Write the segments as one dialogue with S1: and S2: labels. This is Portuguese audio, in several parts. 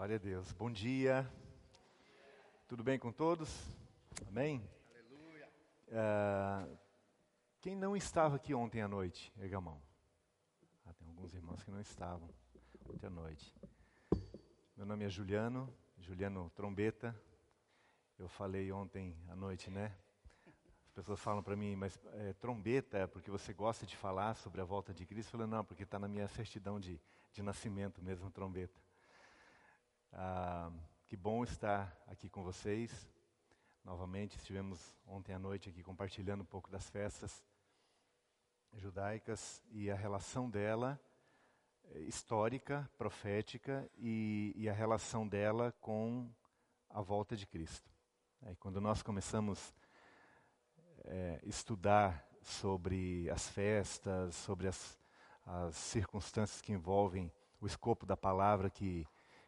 S1: Glória a Deus. Bom dia. Tudo bem com todos? Amém? Aleluia. Uh, quem não estava aqui ontem à noite? Erga a mão. Ah, tem alguns irmãos que não estavam ontem à noite. Meu nome é Juliano, Juliano Trombeta. Eu falei ontem à noite, né? As pessoas falam para mim, mas é, trombeta é porque você gosta de falar sobre a volta de Cristo? Eu falei, não, porque está na minha certidão de, de nascimento mesmo, trombeta. Ah, que bom estar aqui com vocês. Novamente, estivemos ontem à noite aqui compartilhando um pouco das festas judaicas e a relação dela, eh, histórica, profética, e, e a relação dela com a volta de Cristo. É, quando nós começamos é, estudar sobre as festas, sobre as, as circunstâncias que envolvem o escopo da palavra que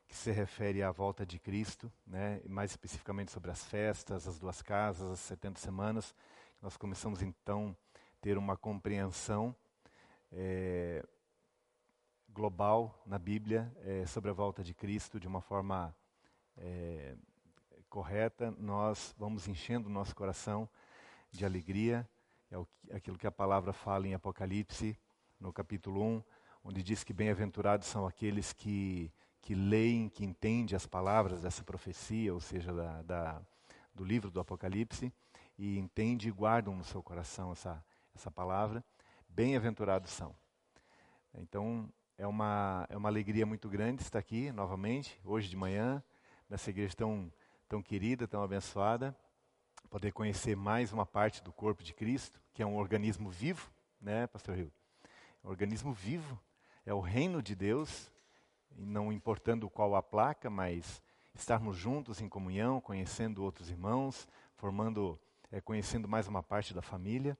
S1: que se refere à volta de Cristo, né? mais especificamente sobre as festas, as duas casas, as 70 semanas. Nós começamos então a ter uma compreensão é, global na Bíblia é, sobre a volta de Cristo de uma forma é, correta. Nós vamos enchendo o nosso coração de alegria, é aquilo que a palavra fala em Apocalipse, no capítulo 1, onde diz que bem-aventurados são aqueles que que leem, que entendem as palavras dessa profecia, ou seja, da, da, do livro do Apocalipse, e entende e guardam no seu coração essa, essa palavra, bem-aventurados são. Então, é uma, é uma alegria muito grande estar aqui novamente, hoje de manhã, nessa igreja tão, tão querida, tão abençoada, poder conhecer mais uma parte do corpo de Cristo, que é um organismo vivo, né, Pastor Rio? É um organismo vivo, é o reino de Deus, não importando qual a placa, mas estarmos juntos em comunhão, conhecendo outros irmãos, formando, é, conhecendo mais uma parte da família.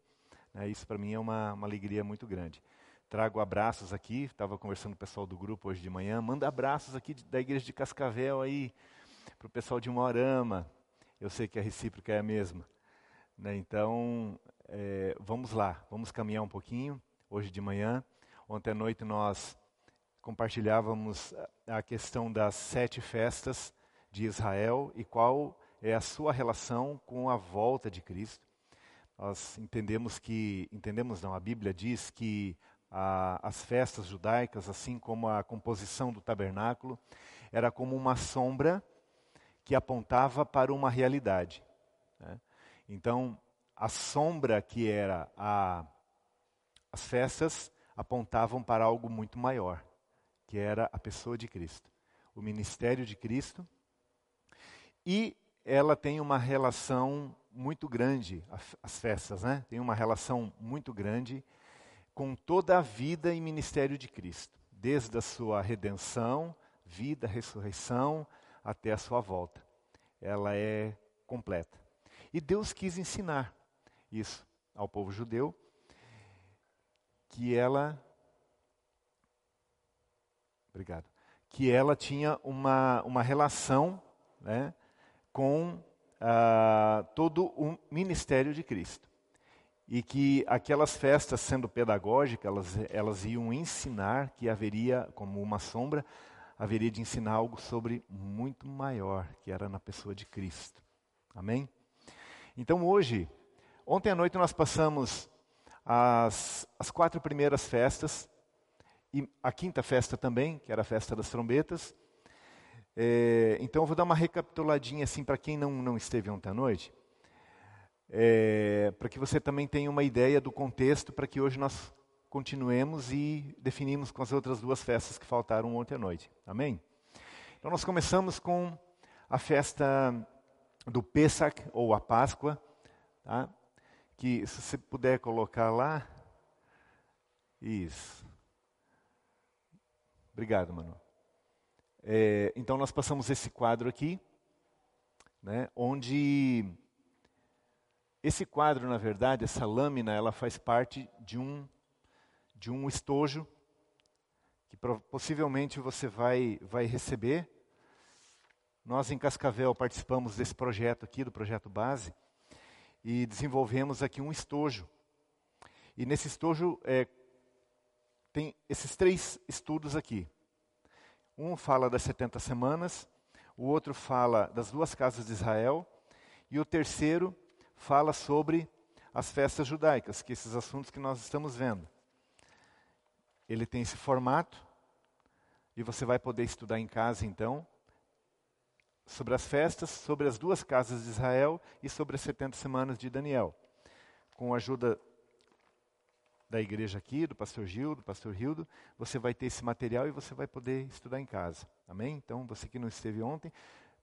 S1: Né, isso para mim é uma, uma alegria muito grande. Trago abraços aqui, estava conversando com o pessoal do grupo hoje de manhã, manda abraços aqui da igreja de Cascavel aí, para o pessoal de Moarama. Eu sei que a recíproca é a mesma. Né, então, é, vamos lá, vamos caminhar um pouquinho hoje de manhã. Ontem à noite nós compartilhávamos a questão das sete festas de Israel e qual é a sua relação com a volta de Cristo. Nós entendemos que, entendemos não, a Bíblia diz que a, as festas judaicas, assim como a composição do tabernáculo, era como uma sombra que apontava para uma realidade. Né? Então, a sombra que era a, as festas apontavam para algo muito maior que era a pessoa de Cristo, o ministério de Cristo. E ela tem uma relação muito grande, as festas, né? Tem uma relação muito grande com toda a vida e ministério de Cristo, desde a sua redenção, vida, ressurreição, até a sua volta. Ela é completa. E Deus quis ensinar isso ao povo judeu, que ela Obrigado. Que ela tinha uma, uma relação né, com uh, todo o ministério de Cristo. E que aquelas festas, sendo pedagógicas, elas, elas iam ensinar que haveria, como uma sombra, haveria de ensinar algo sobre muito maior, que era na pessoa de Cristo. Amém? Então hoje, ontem à noite nós passamos as, as quatro primeiras festas e a quinta festa também, que era a festa das trombetas. É, então eu vou dar uma recapituladinha assim para quem não, não esteve ontem à noite, é, para que você também tenha uma ideia do contexto, para que hoje nós continuemos e definimos com as outras duas festas que faltaram ontem à noite. Amém? Então nós começamos com a festa do Pesach, ou a Páscoa, tá? que se você puder colocar lá, isso. Obrigado, mano. É, então nós passamos esse quadro aqui, né, onde esse quadro, na verdade, essa lâmina, ela faz parte de um de um estojo que possivelmente você vai vai receber. Nós em Cascavel participamos desse projeto aqui, do projeto base, e desenvolvemos aqui um estojo. E nesse estojo é, tem esses três estudos aqui. Um fala das 70 semanas, o outro fala das duas casas de Israel, e o terceiro fala sobre as festas judaicas, que esses assuntos que nós estamos vendo. Ele tem esse formato, e você vai poder estudar em casa então, sobre as festas, sobre as duas casas de Israel e sobre as 70 semanas de Daniel. Com a ajuda da igreja aqui, do pastor Gil, do pastor Hildo, você vai ter esse material e você vai poder estudar em casa. Amém? Então, você que não esteve ontem,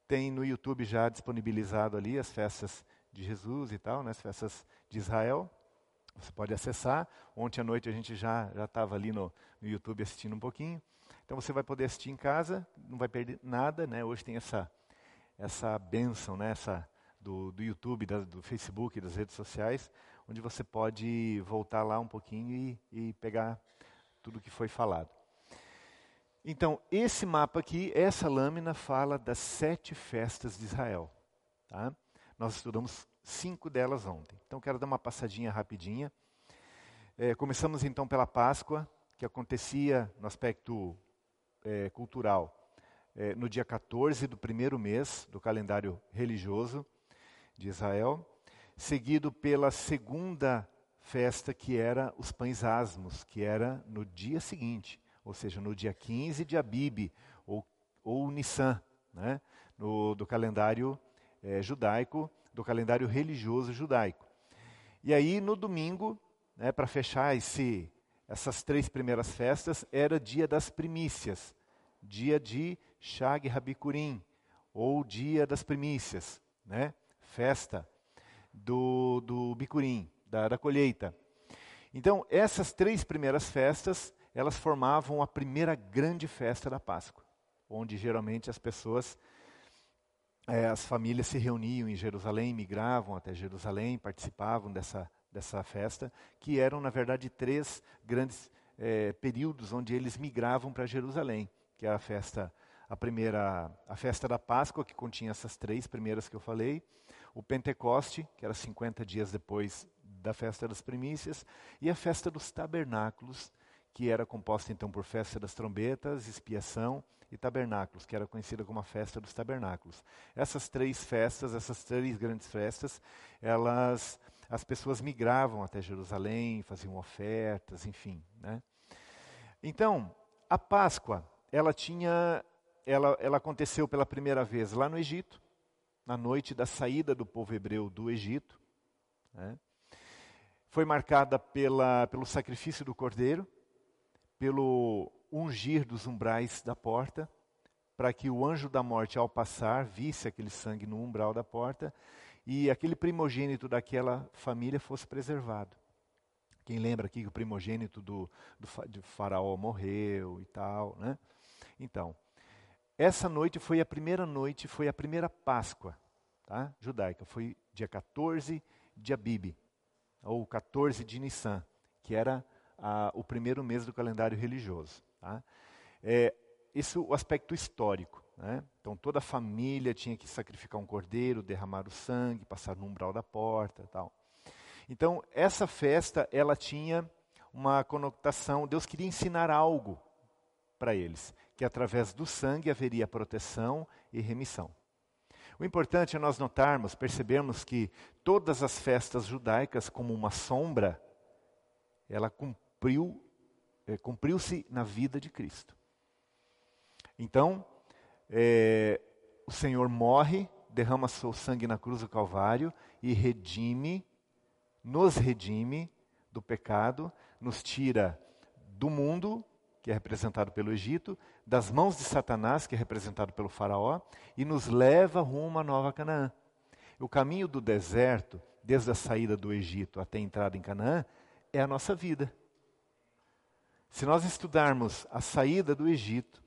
S1: tem no YouTube já disponibilizado ali as festas de Jesus e tal, né, as festas de Israel. Você pode acessar. Ontem à noite a gente já já estava ali no, no YouTube assistindo um pouquinho. Então você vai poder assistir em casa, não vai perder nada, né? Hoje tem essa essa benção, né? Essa do, do YouTube, da, do Facebook, das redes sociais, onde você pode voltar lá um pouquinho e, e pegar tudo que foi falado. Então, esse mapa aqui, essa lâmina fala das sete festas de Israel. Tá? Nós estudamos cinco delas ontem. Então, quero dar uma passadinha rapidinha. É, começamos então pela Páscoa, que acontecia no aspecto é, cultural é, no dia 14 do primeiro mês do calendário religioso de Israel seguido pela segunda festa, que era os pães asmos, que era no dia seguinte, ou seja, no dia 15 de Abib, ou, ou Nissan, né, no, do calendário é, judaico, do calendário religioso judaico. E aí, no domingo, né, para fechar esse, essas três primeiras festas, era dia das primícias, dia de Shag Rabikurim, ou dia das primícias, né, festa do, do bicurim, da, da colheita. Então, essas três primeiras festas, elas formavam a primeira grande festa da Páscoa, onde geralmente as pessoas, é, as famílias se reuniam em Jerusalém, migravam até Jerusalém, participavam dessa, dessa festa, que eram, na verdade, três grandes é, períodos onde eles migravam para Jerusalém, que era a festa, a primeira, a festa da Páscoa, que continha essas três primeiras que eu falei, o Pentecoste, que era 50 dias depois da festa das primícias, e a festa dos tabernáculos, que era composta então por festa das trombetas, expiação e tabernáculos, que era conhecida como a festa dos tabernáculos. Essas três festas, essas três grandes festas, elas as pessoas migravam até Jerusalém, faziam ofertas, enfim, né? Então, a Páscoa, ela tinha ela, ela aconteceu pela primeira vez lá no Egito, na noite da saída do povo hebreu do Egito. Né? Foi marcada pela, pelo sacrifício do cordeiro, pelo ungir dos umbrais da porta, para que o anjo da morte, ao passar, visse aquele sangue no umbral da porta e aquele primogênito daquela família fosse preservado. Quem lembra aqui que o primogênito do, do, do faraó morreu e tal, né? Então, essa noite foi a primeira noite, foi a primeira Páscoa tá? judaica. Foi dia 14 de Abib, ou 14 de Nissan, que era a, o primeiro mês do calendário religioso. Tá? É, isso o aspecto histórico. Né? Então toda a família tinha que sacrificar um cordeiro, derramar o sangue, passar no umbral da porta tal. Então essa festa ela tinha uma conotação, Deus queria ensinar algo para eles que através do sangue haveria proteção e remissão. O importante é nós notarmos, percebermos que todas as festas judaicas, como uma sombra, ela cumpriu, é, cumpriu-se na vida de Cristo. Então, é, o Senhor morre, derrama seu sangue na cruz do Calvário e redime, nos redime do pecado, nos tira do mundo que é representado pelo Egito, das mãos de Satanás, que é representado pelo Faraó, e nos leva rumo à Nova Canaã. O caminho do deserto, desde a saída do Egito até a entrada em Canaã, é a nossa vida. Se nós estudarmos a saída do Egito,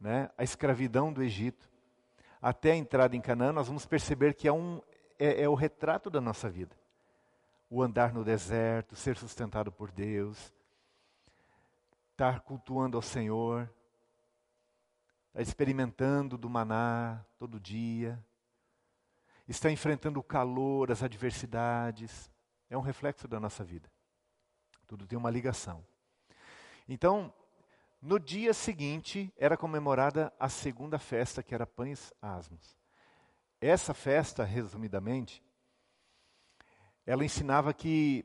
S1: né, a escravidão do Egito, até a entrada em Canaã, nós vamos perceber que é, um, é, é o retrato da nossa vida. O andar no deserto, ser sustentado por Deus, estar cultuando ao Senhor, estar experimentando do maná todo dia, estar enfrentando o calor, as adversidades, é um reflexo da nossa vida. Tudo tem uma ligação. Então, No dia seguinte era comemorada a segunda festa, que era Pães Asmos. Essa festa, resumidamente, ela ensinava que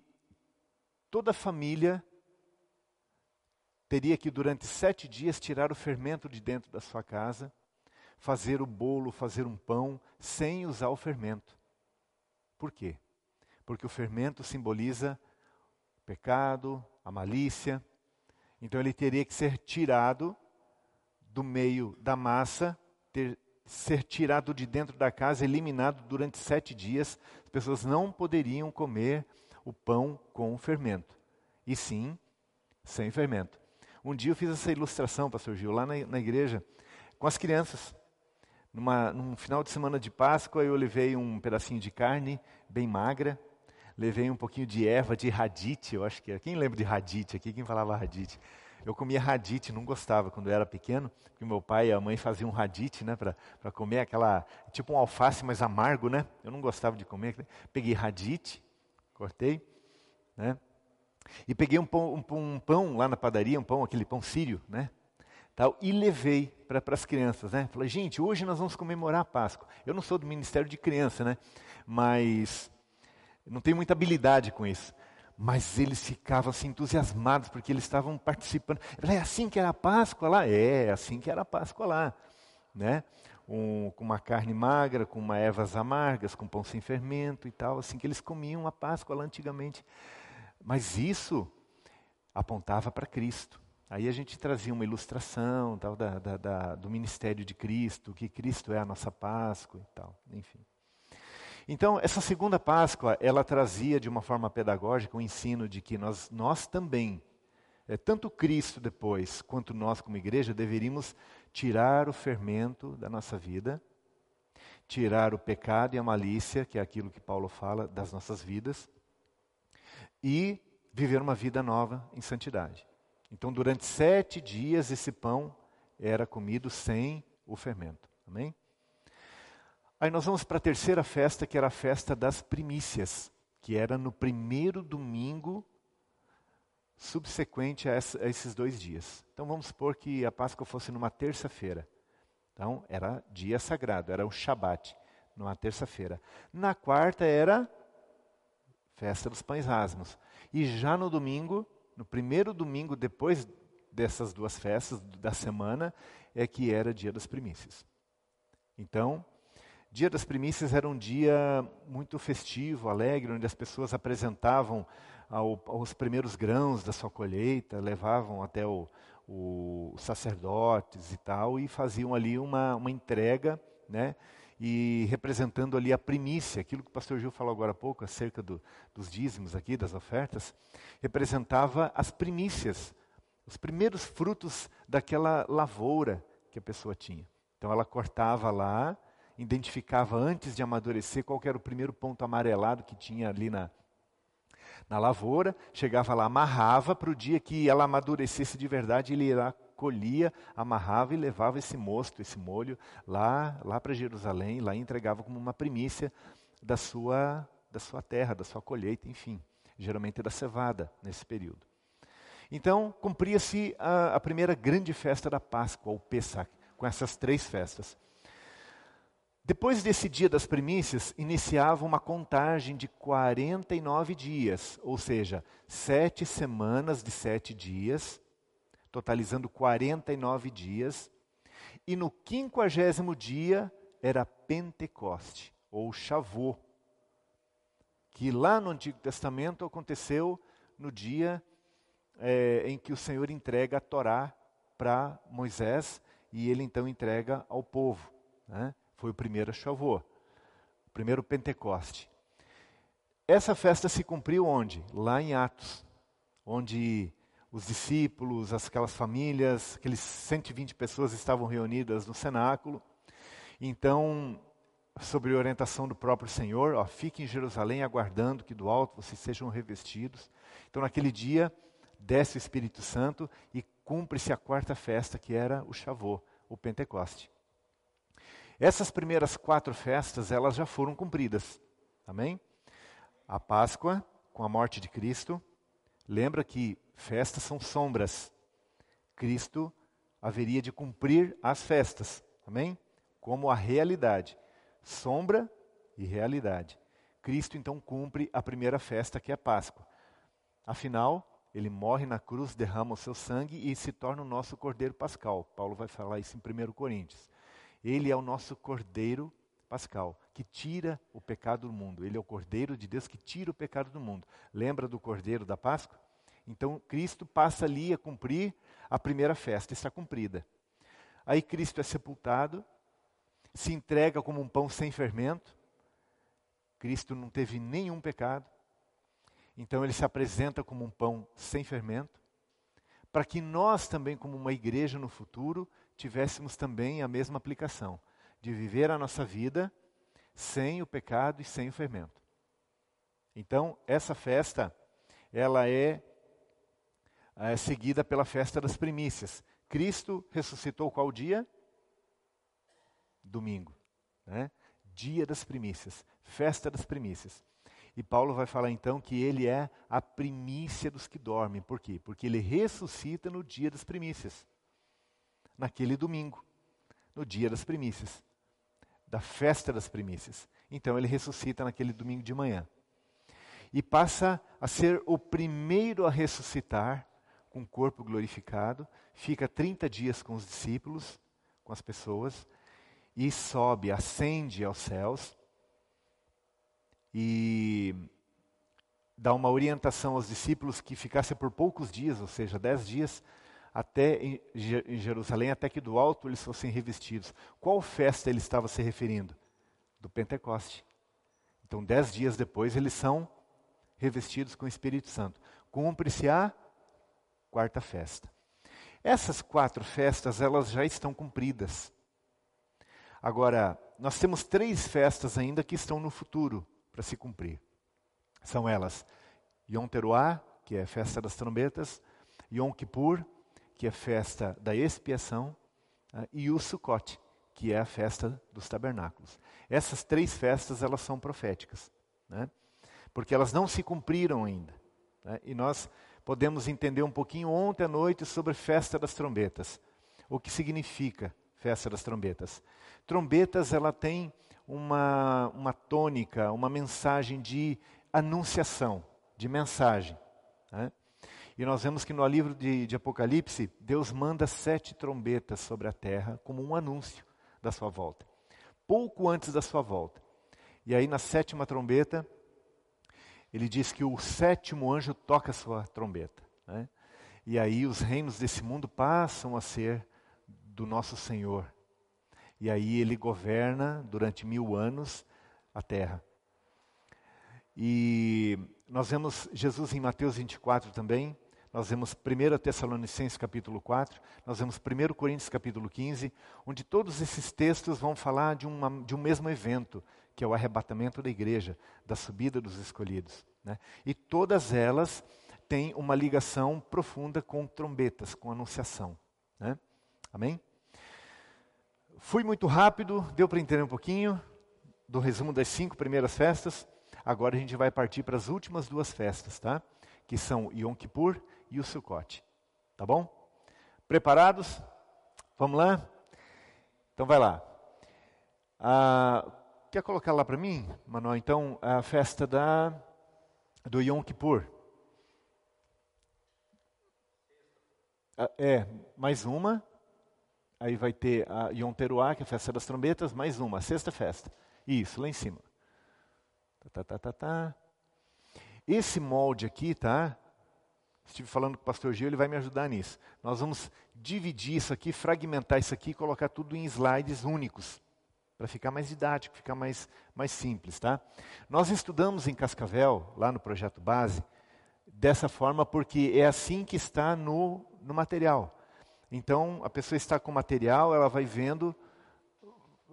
S1: toda família teria que, durante sete dias, tirar o fermento de dentro da sua casa, fazer o bolo, fazer um pão, sem usar o fermento. Por quê? Porque o fermento simboliza o pecado, a malícia. Então ele teria que ser tirado do meio da massa, ter, ser tirado de dentro da casa, eliminado durante sete dias. As pessoas não poderiam comer o pão com fermento, e sim sem fermento. Um dia eu fiz essa ilustração, pastor Gil, lá na, na igreja, com as crianças. Numa, num final de semana de Páscoa, eu levei um pedacinho de carne bem magra, levei um pouquinho de erva, de radite, eu acho que era. Quem lembra de radite aqui? Quem falava radite? Eu comia radite, não gostava quando eu era pequeno, porque meu pai e a mãe faziam radite, né, para comer aquela, tipo um alface mais amargo, né? Eu não gostava de comer. Peguei radite, cortei, né? E peguei um pão, um, um pão lá na padaria, um pão, aquele pão sírio, né? Tal, e levei para as crianças, né? Falei, gente, hoje nós vamos comemorar a Páscoa. Eu não sou do Ministério de Criança, né? Mas não tenho muita habilidade com isso. Mas eles ficavam assim entusiasmados porque eles estavam participando. É assim que era a Páscoa lá? É, assim que era a Páscoa lá, né? Um, com uma carne magra, com uma ervas amargas, com pão sem fermento e tal, assim que eles comiam a Páscoa lá antigamente. Mas isso apontava para Cristo. Aí a gente trazia uma ilustração tal, da, da, da, do ministério de Cristo, que Cristo é a nossa Páscoa e tal, enfim. Então, essa segunda Páscoa, ela trazia de uma forma pedagógica o ensino de que nós, nós também, é, tanto Cristo depois, quanto nós como igreja, deveríamos tirar o fermento da nossa vida, tirar o pecado e a malícia, que é aquilo que Paulo fala, das nossas vidas, e viver uma vida nova em santidade. Então, durante sete dias, esse pão era comido sem o fermento. Amém? Aí nós vamos para a terceira festa, que era a festa das primícias, que era no primeiro domingo subsequente a, essa, a esses dois dias. Então vamos supor que a Páscoa fosse numa terça-feira. Então era dia sagrado, era o Shabat, numa terça-feira. Na quarta era festa dos pães asmos. E já no domingo, no primeiro domingo depois dessas duas festas da semana, é que era dia das primícias. Então, dia das primícias era um dia muito festivo, alegre, onde as pessoas apresentavam ao, aos primeiros grãos da sua colheita, levavam até o, o sacerdotes e tal, e faziam ali uma, uma entrega, né? E representando ali a primícia, aquilo que o pastor Gil falou agora há pouco, acerca do, dos dízimos aqui, das ofertas, representava as primícias, os primeiros frutos daquela lavoura que a pessoa tinha. Então ela cortava lá, identificava antes de amadurecer qual era o primeiro ponto amarelado que tinha ali na, na lavoura, chegava lá, amarrava para o dia que ela amadurecesse de verdade, ele irá colhia, amarrava e levava esse mosto, esse molho, lá, lá para Jerusalém, lá entregava como uma primícia da sua, da sua terra, da sua colheita, enfim, geralmente da cevada nesse período. Então, cumpria-se a, a, primeira grande festa da Páscoa, o Pesach, com essas três festas. Depois desse dia das primícias, iniciava uma contagem de 49 dias, ou seja, sete semanas de sete dias, totalizando 49 dias. E no quinquagésimo dia era Pentecoste, ou Chavô, que lá no Antigo Testamento aconteceu no dia é, em que o Senhor entrega a Torá para Moisés e ele então entrega ao povo. Né? Foi o primeiro Chavô, o primeiro Pentecoste. Essa festa se cumpriu onde? Lá em Atos, onde os discípulos, aquelas famílias, aqueles 120 pessoas estavam reunidas no cenáculo. Então, sobre orientação do próprio Senhor, ó, fiquem em Jerusalém aguardando que do alto vocês sejam revestidos. Então, naquele dia, desce o Espírito Santo e cumpre-se a quarta festa, que era o Chavô, o Pentecoste. Essas primeiras quatro festas, elas já foram cumpridas. Amém? A Páscoa, com a morte de Cristo. Lembra que Festas são sombras. Cristo haveria de cumprir as festas, amém? Como a realidade, sombra e realidade. Cristo então cumpre a primeira festa que é a Páscoa. Afinal, ele morre na cruz, derrama o seu sangue e se torna o nosso cordeiro pascal. Paulo vai falar isso em 1 Coríntios. Ele é o nosso cordeiro pascal, que tira o pecado do mundo. Ele é o cordeiro de Deus que tira o pecado do mundo. Lembra do cordeiro da Páscoa? Então Cristo passa ali a cumprir a primeira festa, está cumprida. Aí Cristo é sepultado, se entrega como um pão sem fermento. Cristo não teve nenhum pecado. Então ele se apresenta como um pão sem fermento, para que nós também, como uma igreja no futuro, tivéssemos também a mesma aplicação de viver a nossa vida sem o pecado e sem o fermento. Então, essa festa, ela é, é seguida pela festa das primícias. Cristo ressuscitou qual dia? Domingo. Né? Dia das primícias, festa das primícias. E Paulo vai falar então que ele é a primícia dos que dormem. Por quê? Porque ele ressuscita no dia das primícias. Naquele domingo, no dia das primícias, da festa das primícias. Então ele ressuscita naquele domingo de manhã. E passa a ser o primeiro a ressuscitar com o corpo glorificado, fica 30 dias com os discípulos, com as pessoas, e sobe, ascende aos céus e dá uma orientação aos discípulos que ficassem por poucos dias, ou seja, dez dias, até em Jerusalém, até que do alto eles fossem revestidos. Qual festa ele estava se referindo? Do Pentecoste. Então, dez dias depois, eles são revestidos com o Espírito Santo. Cumpre-se a quarta festa. Essas quatro festas, elas já estão cumpridas. Agora, nós temos três festas ainda que estão no futuro para se cumprir. São elas Yom Teruah, que é a festa das trombetas, Yom Kippur, que é a festa da expiação, uh, e o Sukkot, que é a festa dos tabernáculos. Essas três festas elas são proféticas, né? porque elas não se cumpriram ainda. Né? E nós podemos entender um pouquinho ontem à noite sobre festa das trombetas. O que significa festa das trombetas? Trombetas ela tem uma, uma tônica, uma mensagem de anunciação, de mensagem. E nós vemos que no livro de, de Apocalipse, Deus manda sete trombetas sobre a terra como um anúncio da sua volta. Pouco antes da sua volta. E aí, na sétima trombeta, ele diz que o sétimo anjo toca a sua trombeta. Né? E aí os reinos desse mundo passam a ser do nosso Senhor e aí ele governa durante mil anos a terra. E nós vemos Jesus em Mateus 24 também, nós vemos 1 Tessalonicenses capítulo 4, nós vemos 1 Coríntios capítulo 15, onde todos esses textos vão falar de, uma, de um mesmo evento, que é o arrebatamento da igreja, da subida dos escolhidos. Né? E todas elas têm uma ligação profunda com trombetas, com anunciação. Né? Amém? Fui muito rápido, deu para entender um pouquinho do resumo das cinco primeiras festas. Agora a gente vai partir para as últimas duas festas, tá? Que são Yom Kippur e o Sukkot. Tá bom? Preparados? Vamos lá? Então vai lá. Ah, quer colocar lá para mim, Manuel? Então, a festa da, do Yom Kippur. Ah, é, mais uma aí vai ter a Yom Teruah, que é a festa das trombetas, mais uma, a sexta festa. Isso, lá em cima. Tá, tá, tá, tá, tá. Esse molde aqui, tá? Estive falando com o pastor Gil, ele vai me ajudar nisso. Nós vamos dividir isso aqui, fragmentar isso aqui e colocar tudo em slides únicos, para ficar mais didático, ficar mais, mais simples, tá? Nós estudamos em Cascavel, lá no projeto base, dessa forma porque é assim que está no, no material. Então, a pessoa está com material, ela vai vendo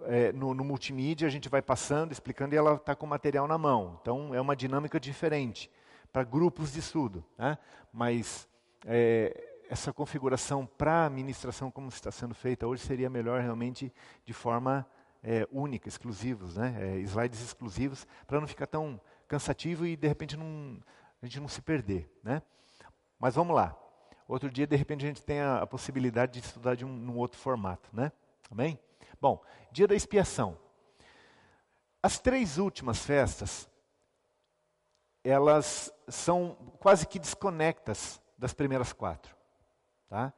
S1: é, no, no, multimídia, a gente vai passando, explicando, e ela está com o material na mão. Então, é uma dinâmica diferente para grupos de estudo. Né? Mas é, essa configuração para a ministração, como está sendo feita hoje, seria melhor realmente de forma é, única, exclusivos, né? É, slides exclusivos, para não ficar tão cansativo e, de repente, não, a gente não se perder. Né? Mas vamos lá. Outro dia, de repente, a gente tem a, a possibilidade de estudar de um num outro formato, né? Amém? Bom, dia da expiação. As três últimas festas, elas são quase que desconectas das primeiras quatro, tá?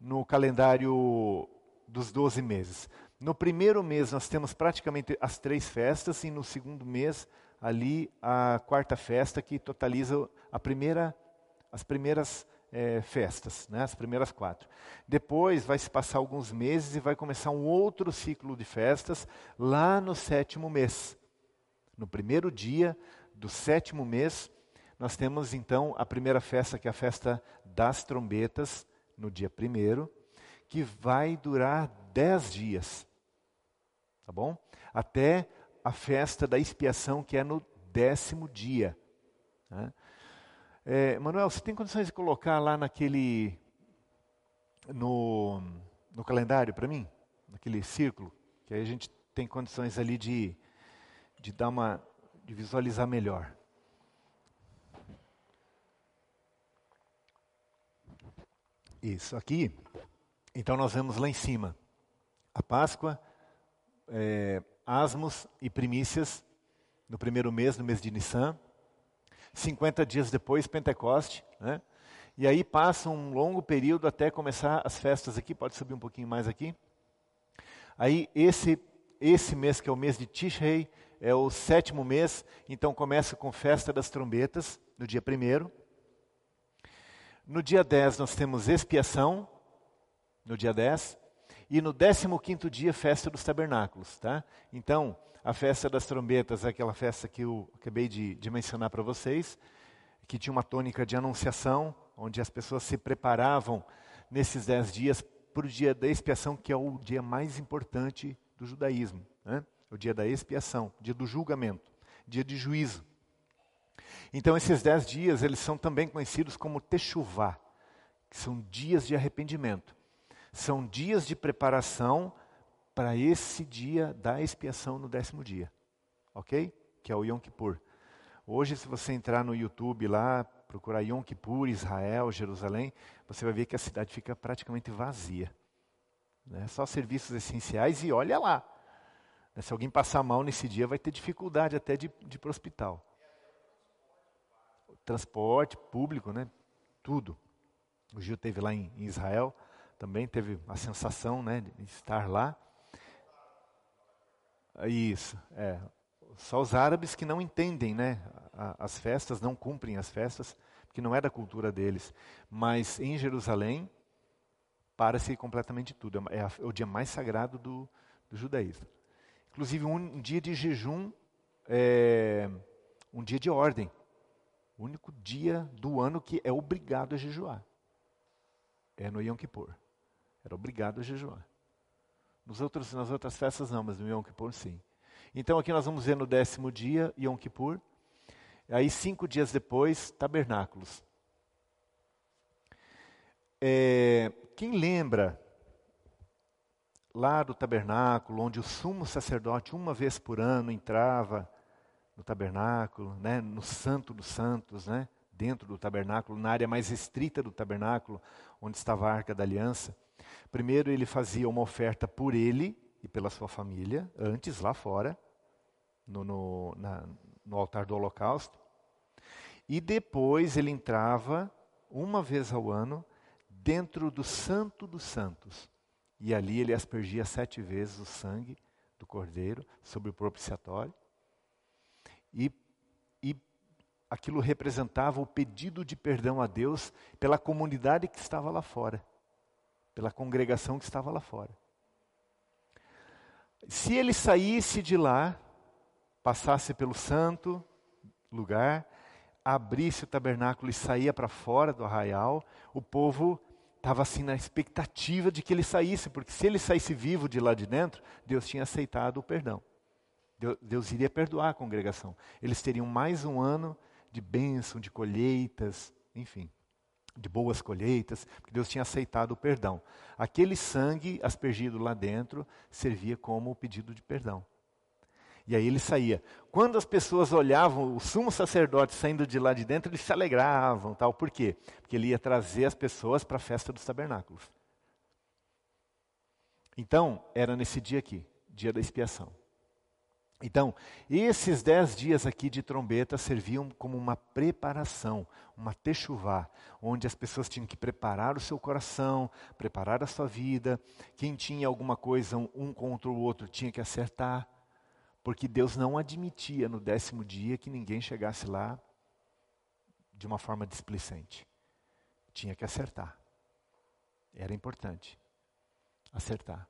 S1: No calendário dos 12 meses. No primeiro mês nós temos praticamente as três festas e no segundo mês ali a quarta festa que totaliza a primeira, as primeiras é, festas, né, as primeiras quatro. Depois vai se passar alguns meses e vai começar um outro ciclo de festas lá no sétimo mês. No primeiro dia do sétimo mês, nós temos então a primeira festa, que é a festa das trombetas, no dia primeiro, que vai durar dez dias. Tá bom? Até a festa da expiação, que é no décimo dia. Né? É, Manuel, você tem condições de colocar lá naquele. no, no calendário para mim? Naquele círculo? Que aí a gente tem condições ali de, de dar uma. De visualizar melhor. Isso, aqui. Então nós vemos lá em cima a Páscoa, é, asmos e primícias no primeiro mês, no mês de Nissan. 50 dias depois, Pentecoste. Né? E aí passa um longo período até começar as festas aqui. Pode subir um pouquinho mais aqui. Aí esse, esse mês, que é o mês de Tishrei, é o sétimo mês. Então começa com festa das trombetas, no dia primeiro. No dia 10 nós temos expiação, no dia 10. E no 15 dia, festa dos tabernáculos. Tá? Então, a festa das trombetas é aquela festa que eu acabei de, de mencionar para vocês, que tinha uma tônica de anunciação, onde as pessoas se preparavam nesses 10 dias para o dia da expiação, que é o dia mais importante do judaísmo. Né? O dia da expiação, dia do julgamento, dia de juízo. Então, esses dez dias, eles são também conhecidos como Techuvá, que são dias de arrependimento. São dias de preparação para esse dia da expiação no décimo dia. Ok? Que é o Yom Kippur. Hoje, se você entrar no YouTube lá, procurar Yom Kippur, Israel, Jerusalém, você vai ver que a cidade fica praticamente vazia. Né? Só serviços essenciais e olha lá. Se alguém passar mal nesse dia, vai ter dificuldade até de, de ir para o hospital transporte público, né? Tudo. O Gil teve lá em, em Israel, também teve a sensação, né, de estar lá. Isso, é. Só os árabes que não entendem, né, as festas, não cumprem as festas, porque não é da cultura deles. Mas em Jerusalém, para-se completamente tudo. É, é o dia mais sagrado do, do judaísmo. Inclusive, um, um dia de jejum, é, um dia de ordem. O único dia do ano que é obrigado a jejuar. É no Yom Kippur. Era obrigado a jejuar. Nos outros, nas outras festas não, mas no Yom Kippur sim. Então aqui nós vamos ver no décimo dia, Yom Kippur. Aí cinco dias depois, tabernáculos. É, quem lembra lá do tabernáculo, onde o sumo sacerdote uma vez por ano entrava no tabernáculo, né, no Santo dos Santos, né, dentro do tabernáculo, na área mais restrita do tabernáculo, onde estava a arca da aliança. Primeiro ele fazia uma oferta por ele e pela sua família, antes lá fora, no, no, na, no altar do holocausto. E depois ele entrava, uma vez ao ano, dentro do Santo dos Santos. E ali ele aspergia sete vezes o sangue do cordeiro sobre o propiciatório. E, e aquilo representava o pedido de perdão a Deus pela comunidade que estava lá fora, pela congregação que estava lá fora. Se ele saísse de lá, passasse pelo santo lugar, abrisse o tabernáculo e saía para fora do arraial, o povo estava assim na expectativa de que ele saísse, porque se ele saísse vivo de lá de dentro, Deus tinha aceitado o perdão. Deus iria perdoar a congregação. Eles teriam mais um ano de bênção, de colheitas, enfim, de boas colheitas, porque Deus tinha aceitado o perdão. Aquele sangue aspergido lá dentro servia como o pedido de perdão. E aí ele saía. Quando as pessoas olhavam o sumo sacerdote saindo de lá de dentro, eles se alegravam, tal. Por quê? Porque ele ia trazer as pessoas para a festa dos tabernáculos. Então, era nesse dia aqui, dia da expiação. Então, esses dez dias aqui de trombeta serviam como uma preparação, uma techuvá, onde as pessoas tinham que preparar o seu coração, preparar a sua vida. Quem tinha alguma coisa um contra o outro tinha que acertar, porque Deus não admitia no décimo dia que ninguém chegasse lá de uma forma displicente. Tinha que acertar. Era importante acertar.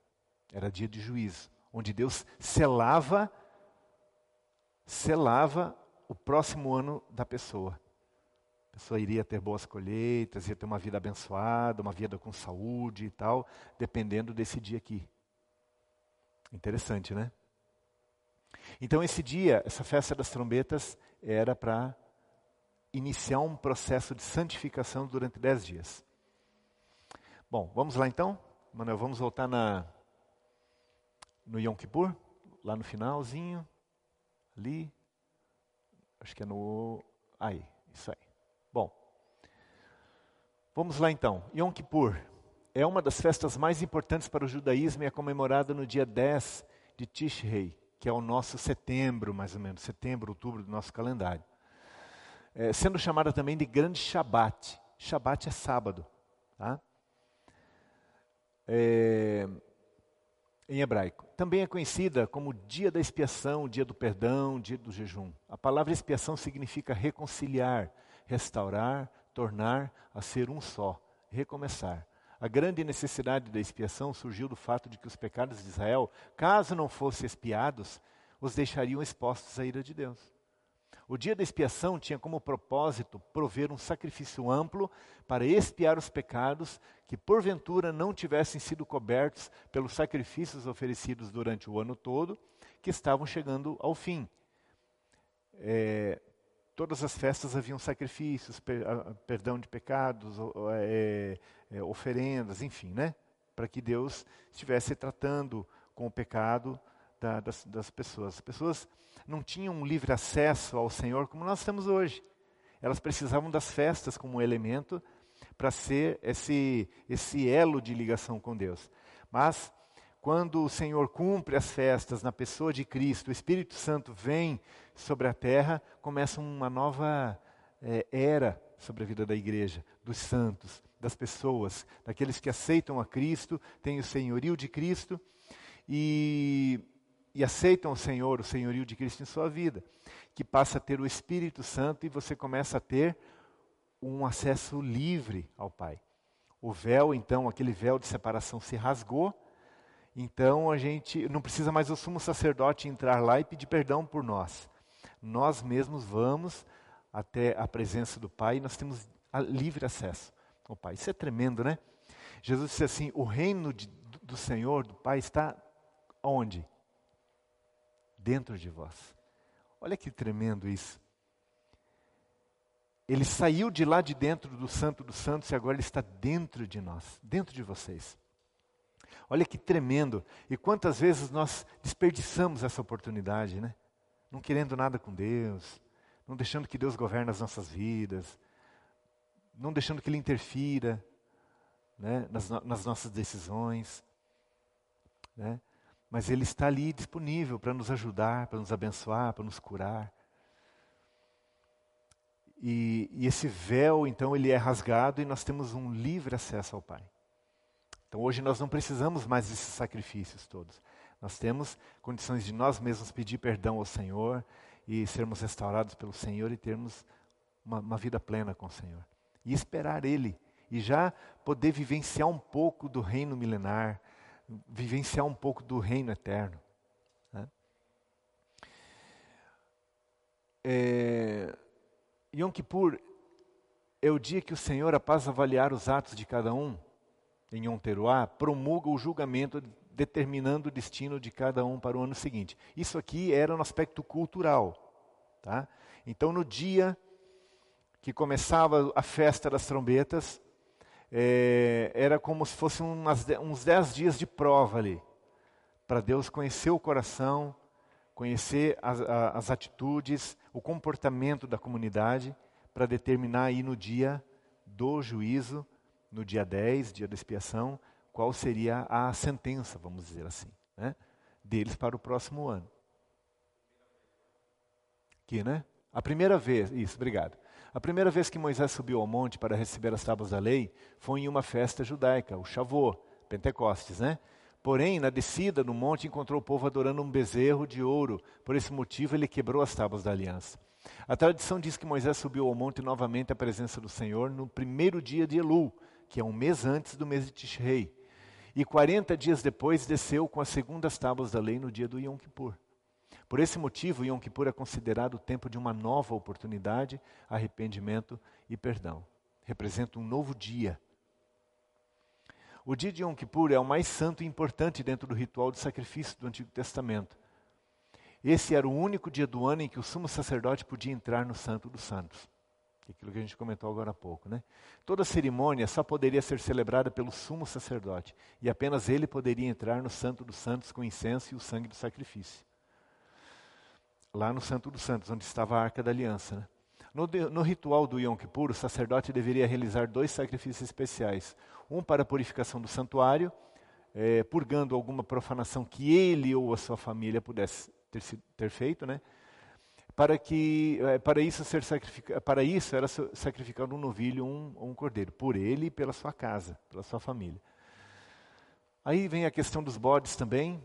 S1: Era dia de juízo, onde Deus selava selava o próximo ano da pessoa. A pessoa iria ter boas colheitas, ia ter uma vida abençoada, uma vida com saúde e tal, dependendo desse dia aqui. Interessante, né? Então, esse dia, essa festa das trombetas, era para iniciar um processo de santificação durante dez dias. Bom, vamos lá então? Manuel, vamos voltar na, no Yom Kippur, lá no finalzinho ali. Acho que é no. Aí, isso aí. Bom, vamos lá então. Yom Kippur é uma das festas mais importantes para o judaísmo e é comemorada no dia 10 de Tishrei, que é o nosso setembro, mais ou menos, setembro, outubro do nosso calendário. É, sendo chamada também de Grande Shabat. Shabat é sábado. Tá? É, em hebraico. Também é conhecida como dia da expiação, dia do perdão, dia do jejum. A palavra expiação significa reconciliar, restaurar, tornar a ser um só, recomeçar. A grande necessidade da expiação surgiu do fato de que os pecados de Israel, caso não fossem expiados, os deixariam expostos à ira de Deus. O dia da expiação tinha como propósito prover um sacrifício amplo para expiar os pecados que porventura não tivessem sido cobertos pelos sacrifícios oferecidos durante o ano todo, que estavam chegando ao fim. É, todas as festas haviam sacrifícios, per, perdão de pecados, é, é, oferendas, enfim, né? Para que Deus estivesse tratando com o pecado da, das, das pessoas. As pessoas não tinham um livre acesso ao Senhor como nós temos hoje. Elas precisavam das festas como elemento para ser esse, esse elo de ligação com Deus. Mas, quando o Senhor cumpre as festas na pessoa de Cristo, o Espírito Santo vem sobre a terra, começa uma nova é, era sobre a vida da igreja, dos santos, das pessoas, daqueles que aceitam a Cristo, têm o senhorio de Cristo e e aceitam o Senhor, o senhorio de Cristo em sua vida, que passa a ter o Espírito Santo e você começa a ter um acesso livre ao Pai. O véu, então, aquele véu de separação se rasgou, então a gente não precisa mais o sumo sacerdote entrar lá e pedir perdão por nós. Nós mesmos vamos até a presença do Pai e nós temos livre acesso ao Pai. Isso é tremendo, né? Jesus disse assim: o reino de, do Senhor, do Pai, está onde? dentro de vós. Olha que tremendo isso. Ele saiu de lá de dentro do Santo dos Santos e agora ele está dentro de nós, dentro de vocês. Olha que tremendo. E quantas vezes nós desperdiçamos essa oportunidade, né? Não querendo nada com Deus, não deixando que Deus governe as nossas vidas, não deixando que Ele interfira né, nas, nas nossas decisões. Né? mas Ele está ali disponível para nos ajudar, para nos abençoar, para nos curar. E, e, esse véu, então, ele é rasgado e nós temos um livre acesso ao Pai. Então, hoje nós não precisamos mais desses sacrifícios todos. Nós temos condições de nós mesmos pedir perdão ao Senhor e sermos restaurados pelo Senhor e termos uma, uma vida plena com o Senhor. E esperar Ele. E já poder vivenciar um pouco do reino milenar, vivenciar um pouco do reino eterno. Né? É, Yom Kippur é o dia que o Senhor, após avaliar os atos de cada um, em Yom Teruah, promulga o julgamento determinando o destino de cada um para o ano seguinte. Isso aqui era no aspecto cultural. Tá? Então, no dia que começava a festa das trombetas, é, era como se fosse umas, uns dez dias de prova ali, para Deus conhecer o coração, conhecer as, as atitudes, o comportamento da comunidade, para determinar aí no dia do juízo, no dia 10, dia da expiação, qual seria a sentença, vamos dizer assim, né, deles para o próximo ano. Aqui, né? A primeira vez, isso, obrigado. A primeira vez que Moisés subiu ao monte para receber as tábuas da lei foi em uma festa judaica, o Shavuot, Pentecostes, né? Porém, na descida no monte, encontrou o povo adorando um bezerro de ouro. Por esse motivo, ele quebrou as tábuas da aliança. A tradição diz que Moisés subiu ao monte novamente à presença do Senhor no primeiro dia de Elul, que é um mês antes do mês de Tishrei. E 40 dias depois desceu com as segundas tábuas da lei no dia do Yom Kippur. Por esse motivo, Yom Kippur é considerado o tempo de uma nova oportunidade, arrependimento e perdão. Representa um novo dia o dia de Yom Kippur é o mais santo e importante dentro do ritual de sacrifício do Antigo Testamento. Esse era o único dia do ano em que o sumo sacerdote podia entrar no Santo dos Santos. Aquilo que a gente comentou agora há pouco, né? Toda cerimônia só poderia ser celebrada pelo sumo sacerdote, e apenas ele poderia entrar no Santo dos Santos com incenso e o sangue do sacrifício. Lá no Santo dos Santos, onde estava a Arca da Aliança, né? No, no, ritual do Yom Kippur, o sacerdote deveria realizar dois sacrifícios especiais. Um para a purificação do santuário, é, purgando alguma profanação que ele ou a sua família pudesse ter, ter feito, né? Para que é, para isso ser para isso era sacrificado um novilho, um, um cordeiro, por ele e pela sua casa, pela sua família. Aí vem a questão dos bodes também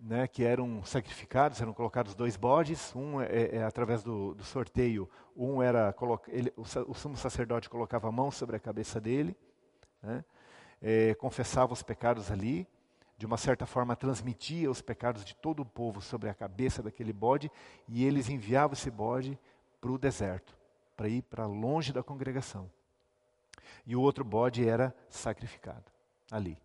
S1: né, que eram sacrificados, eram colocados dois bodes, um é, é, é através do, do, sorteio, um era, ele, o, o, sumo sacerdote colocava a mão sobre a cabeça dele, né, é, confessava os pecados ali, de uma certa forma transmitia os pecados de todo o povo sobre a cabeça daquele bode, e eles enviavam esse bode para o deserto, para ir para longe da congregação. E o outro bode era sacrificado ali.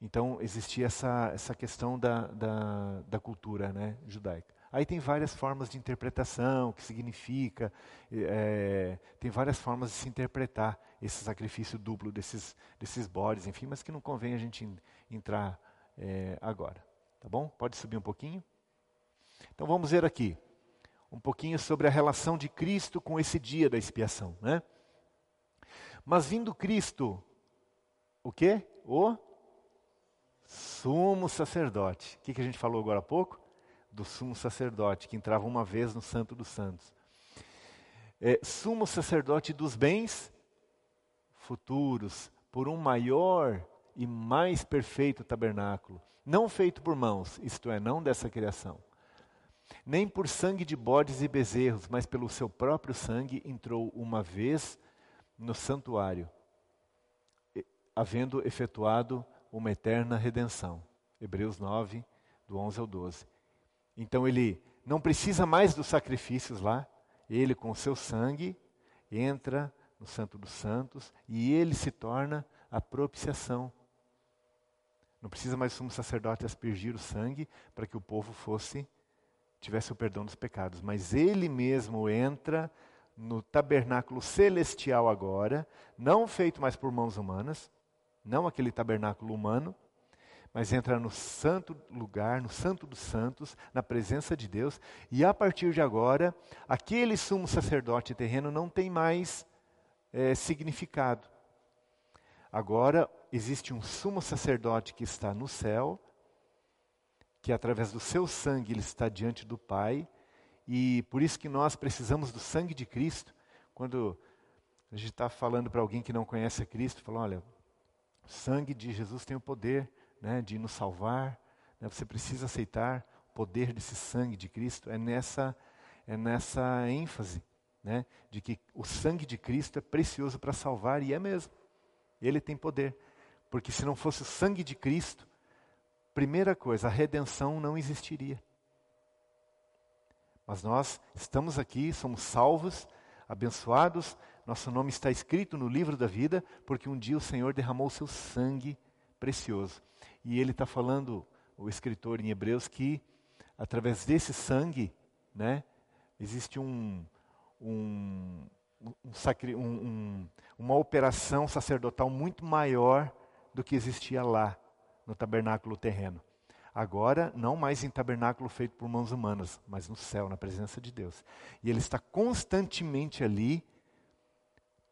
S1: Então existia essa, essa questão da, da, da cultura né, judaica. Aí tem várias formas de interpretação, o que significa, é, tem várias formas de se interpretar esse sacrifício duplo desses, desses bodes, enfim, mas que não convém a gente entrar é, agora. Tá bom? Pode subir um pouquinho? Então vamos ver aqui um pouquinho sobre a relação de Cristo com esse dia da expiação. Né? Mas vindo Cristo, o quê? O Sumo sacerdote. O que, que a gente falou agora há pouco? Do sumo sacerdote, que entrava uma vez no Santo dos Santos. É, sumo sacerdote dos bens futuros, por um maior e mais perfeito tabernáculo, não feito por mãos, isto é, não dessa criação, nem por sangue de bodes e bezerros, mas pelo seu próprio sangue entrou uma vez no santuário, havendo efetuado uma eterna redenção. Hebreus 9, do 11 ao 12. Então ele não precisa mais dos sacrifícios lá, ele com o seu sangue entra no Santo dos Santos e ele se torna a propiciação. Não precisa mais o sumo sacerdote aspergir o sangue para que o povo fosse tivesse o perdão dos pecados, mas ele mesmo entra no tabernáculo celestial agora, não feito mais por mãos humanas, não aquele tabernáculo humano, mas entra no santo lugar, no santo dos santos, na presença de Deus, e a partir de agora, aquele sumo sacerdote terreno não tem mais é, significado. Agora existe um sumo sacerdote que está no céu, que através do seu sangue ele está diante do Pai, e por isso que nós precisamos do sangue de Cristo. Quando a gente está falando para alguém que não conhece a Cristo, fala, olha, o sangue de Jesus tem o poder né, de nos salvar. Né, você precisa aceitar o poder desse sangue de Cristo. É nessa, é nessa ênfase né, de que o sangue de Cristo é precioso para salvar, e é mesmo. Ele tem poder. Porque se não fosse o sangue de Cristo, primeira coisa, a redenção não existiria. Mas nós estamos aqui, somos salvos, abençoados, nosso nome está escrito no livro da vida, porque um dia o Senhor derramou seu sangue precioso. E ele está falando, o escritor em Hebreus, que através desse sangue, né, existe um, um, um, um, uma operação sacerdotal muito maior do que existia lá no tabernáculo terreno. Agora, não mais em tabernáculo feito por mãos humanas, mas no céu, na presença de Deus. E Ele está constantemente ali,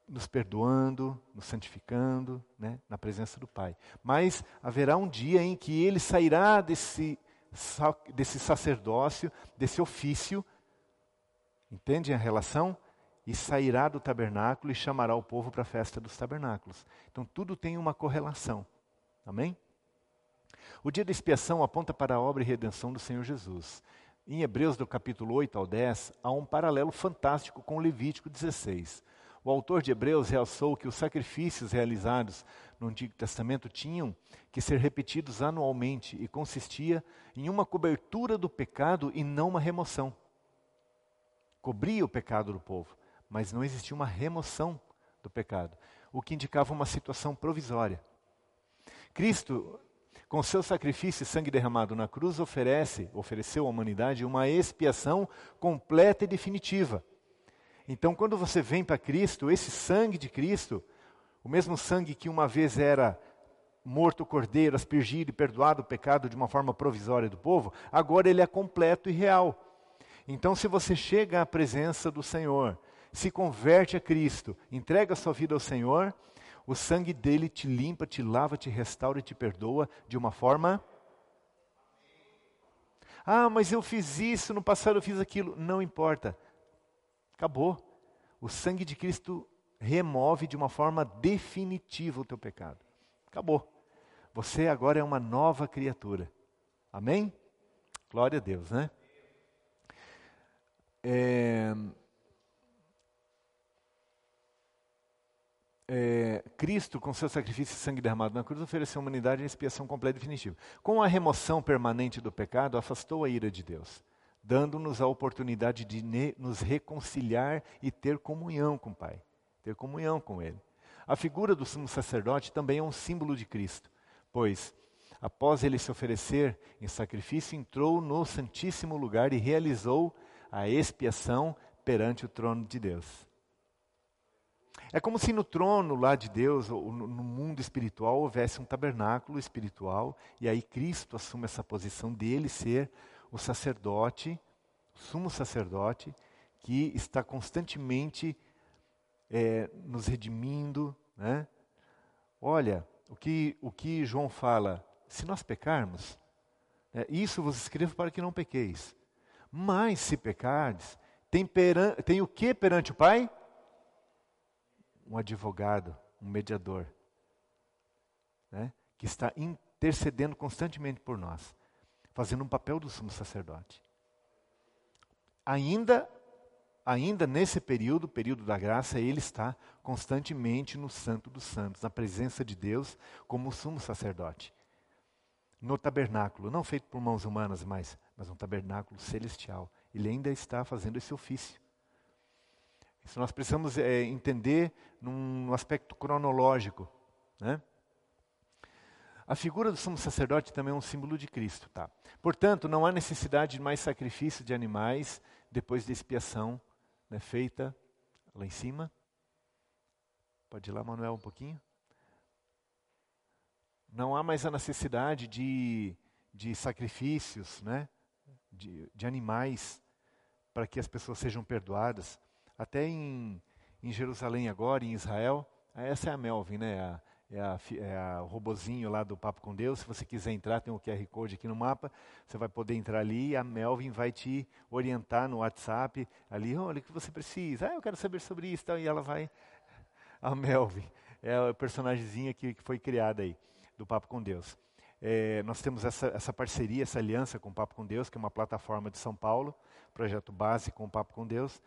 S1: nos perdoando, nos santificando, né, na presença do Pai. Mas haverá um dia em que Ele sairá desse, desse sacerdócio, desse ofício, entende a relação? E sairá do tabernáculo e chamará o povo para a festa dos tabernáculos. Então tudo tem uma correlação. Amém? O dia da expiação aponta para a obra e redenção do Senhor Jesus. Em Hebreus, do capítulo 8 ao 10, há um paralelo fantástico com Levítico 16. O autor de Hebreus realçou que os sacrifícios realizados no Antigo Testamento tinham que ser repetidos anualmente e consistia em uma cobertura do pecado e não uma remoção. Cobria o pecado do povo, mas não existia uma remoção do pecado, o que indicava uma situação provisória. Cristo com seu sacrifício e sangue derramado na cruz, oferece, ofereceu à humanidade uma expiação completa e definitiva. Então, quando você vem para Cristo, esse sangue de Cristo, o mesmo sangue que uma vez era morto o cordeiro, aspergido e perdoado o pecado de uma forma provisória do povo, agora ele é completo e real. Então, se você chega à presença do Senhor, se converte a Cristo, entrega sua vida ao Senhor, o sangue dele te limpa, te lava, te restaura e te perdoa de uma forma. Ah, mas eu fiz isso, no passado eu fiz aquilo. Não importa. Acabou. O sangue de Cristo remove de uma forma definitiva o teu pecado. Acabou. Você agora é uma nova criatura. Amém? Glória a Deus, né? É... é, Cristo, com seu sacrifício e sangue derramado na cruz, ofereceu à humanidade a expiação completa e definitiva. Com a remoção permanente do pecado, afastou a ira de Deus, dando-nos a oportunidade de nos reconciliar e ter comunhão com o Pai, ter comunhão com Ele. A figura do sumo sacerdote também é um símbolo de Cristo, pois, após ele se oferecer em sacrifício, entrou no Santíssimo Lugar e realizou a expiação perante o trono de Deus. É como se no trono lá de Deus, ou no mundo espiritual, houvesse um tabernáculo espiritual, e aí Cristo assume essa posição dele ser o sacerdote, sumo sacerdote, que está constantemente é, nos redimindo. Né? Olha, o que, o que João fala, se nós pecarmos, é, isso vos escrevo para que não pequeis. Mas se pecardes, tem, peran, tem o que perante o Pai? um advogado, um mediador, né, que está intercedendo constantemente por nós, fazendo um papel do sumo sacerdote. Ainda, ainda nesse período, período da graça, ele está constantemente no Santo dos Santos, na presença de Deus, como sumo sacerdote. No tabernáculo, não feito por mãos humanas, mas, mas um tabernáculo celestial. Ele ainda está fazendo esse ofício. Isso nós precisamos é, entender num aspecto cronológico. Né? A figura do sumo sacerdote também é um símbolo de Cristo. Tá? Portanto, não há necessidade de mais sacrifício de animais depois da expiação né, feita lá em cima. Pode ir lá, Manuel, um pouquinho. Não há mais a necessidade de, de sacrifícios né, de, de animais para que as pessoas sejam perdoadas. Até em, em Jerusalém agora, em Israel, essa é a Melvin, né? A, é, a, é a, o robozinho lá do Papo com Deus. Se você quiser entrar, tem o um QR Code aqui no mapa. Você vai poder entrar ali e a Melvin vai te orientar no WhatsApp. Ali, olha o que você precisa. Ah, eu quero saber sobre isso. E ela vai. A Melvin é a personagemzinha que, que foi criada aí, do Papo com Deus. É, nós temos essa, essa parceria, essa aliança com o Papo com Deus, que é uma plataforma de São Paulo, projeto base com o Papo com Deus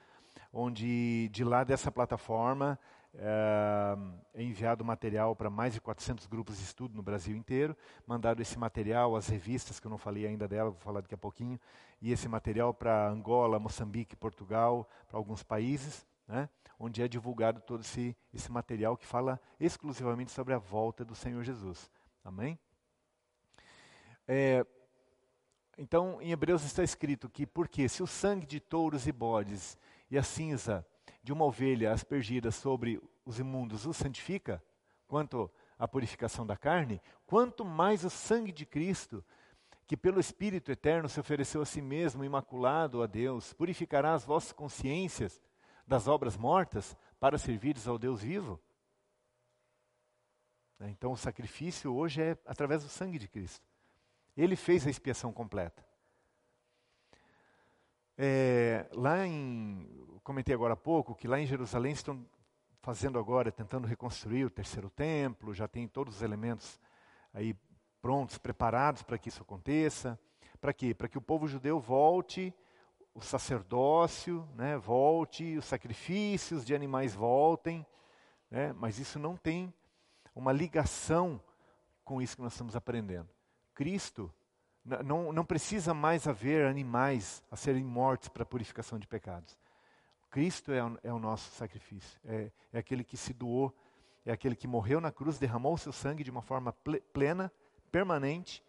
S1: onde de lá dessa plataforma é, é enviado material para mais de 400 grupos de estudo no Brasil inteiro, mandado esse material, as revistas, que eu não falei ainda dela, vou falar daqui a pouquinho, e esse material para Angola, Moçambique, Portugal, para alguns países, né, onde é divulgado todo esse, esse material que fala exclusivamente sobre a volta do Senhor Jesus. Amém? É, então, em Hebreus está escrito que, porque se o sangue de touros e bodes e a cinza de uma ovelha aspergida sobre os imundos o santifica, quanto à purificação da carne, quanto mais o sangue de Cristo, que pelo Espírito eterno se ofereceu a si mesmo imaculado a Deus, purificará as vossas consciências das obras mortas para servires ao Deus vivo? Né, então o sacrifício hoje é através do sangue de Cristo. Ele fez a expiação completa. É, lá em, comentei agora há pouco que lá em Jerusalém estão fazendo agora, tentando reconstruir o terceiro templo, já tem todos os elementos aí prontos, preparados para que isso aconteça. Para quê? Para que o povo judeu volte, o sacerdócio né, volte, os sacrifícios de animais voltem, né, mas isso não tem uma ligação com isso que nós estamos aprendendo. Cristo não, não precisa mais haver animais a serem mortos para a purificação de pecados. Cristo é o, é o nosso sacrifício, é, é, aquele que se doou, é aquele que morreu na cruz, derramou o seu sangue de uma forma plena, permanente,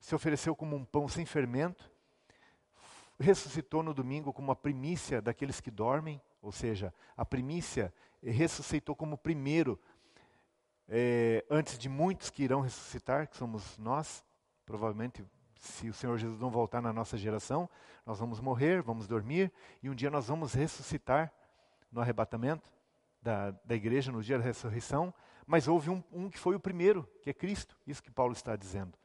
S1: se ofereceu como um pão sem fermento, ressuscitou no domingo como a primícia daqueles que dormem, ou seja, a primícia ressuscitou como primeiro, é, antes de muitos que irão ressuscitar, que somos nós, provavelmente se o Senhor Jesus não voltar na nossa geração, nós vamos morrer, vamos dormir e um dia nós vamos ressuscitar no arrebatamento da, da igreja, no dia da ressurreição. Mas houve um, um que foi o primeiro, que é Cristo, isso que Paulo está dizendo.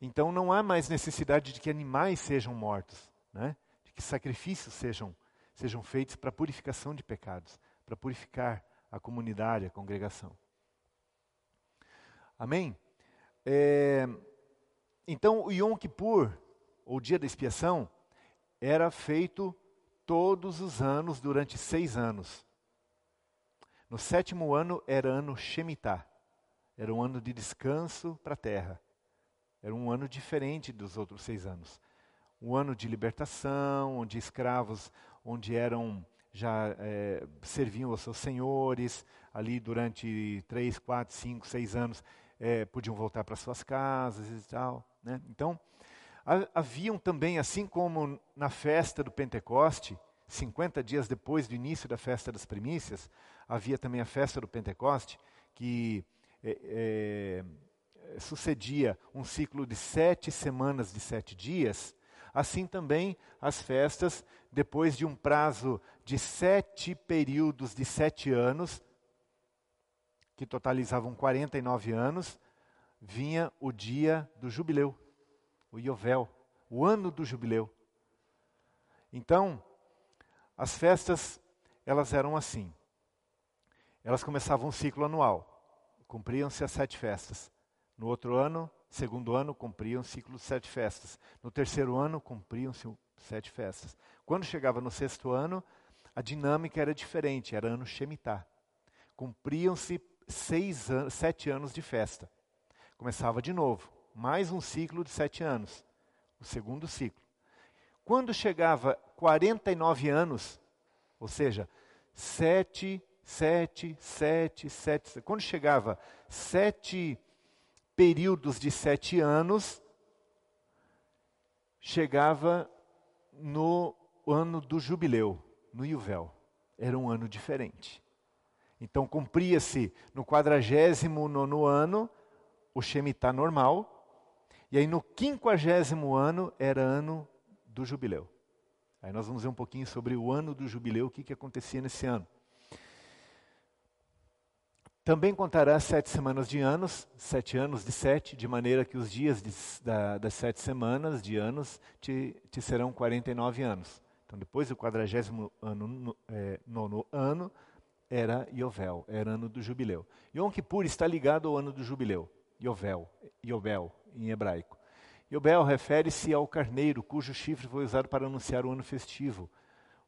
S1: Então não há mais necessidade de que animais sejam mortos, né? de que sacrifícios sejam, sejam feitos para purificação de pecados, para purificar a comunidade, a congregação. Amém? É, então, o Yom Kippur, ou dia da expiação, era feito todos os anos durante seis anos. No sétimo ano era ano Shemitah, era um ano de descanso para a terra. Era um ano diferente dos outros seis anos. Um ano de libertação, onde escravos, onde eram já é, serviam aos seus senhores ali durante três, quatro, cinco, seis anos, é, podiam voltar para suas casas e tal. Né? Então, haviam também, assim como na festa do Pentecoste, 50 dias depois do início da festa das primícias, havia também a festa do Pentecoste, que é, é, sucedia um ciclo de sete semanas de sete dias, assim também as festas, depois de um prazo de sete períodos de sete anos, que totalizavam 49 anos, vinha o dia do jubileu, o Yovel, o ano do jubileu. Então, as festas, elas eram assim. Elas começavam um ciclo anual, cumpriam-se as sete festas. No outro ano, segundo ano, cumpriam o ciclo de sete festas. No terceiro ano, cumpriam-se sete festas. Quando chegava no sexto ano, a dinâmica era diferente, era ano Shemitah. Cumpriam-se seis sete anos de festa. Começava de novo, mais um ciclo de sete anos, o segundo ciclo. Quando chegava 49 anos, ou seja, sete, sete, sete, sete, quando chegava sete períodos de sete anos, chegava no ano do jubileu, no Yuvel. Era um ano diferente. Então cumpria-se no quadragésimo nono ano o Shemitah normal, e aí no quinquagésimo ano era ano do jubileu. Aí nós vamos ver um pouquinho sobre o ano do jubileu, o que, que acontecia nesse ano. Também contará sete semanas de anos, sete anos de sete, de maneira que os dias de, da, das sete semanas de anos te, te serão 49 anos. Então, depois do quadragésimo ano, no, é, nono ano, era Yovel, era ano do jubileu. Yom Kippur está ligado ao ano do jubileu. Yovel, Yobel, em hebraico. Yobel refere-se ao carneiro, cujo chifre foi usado para anunciar o ano festivo.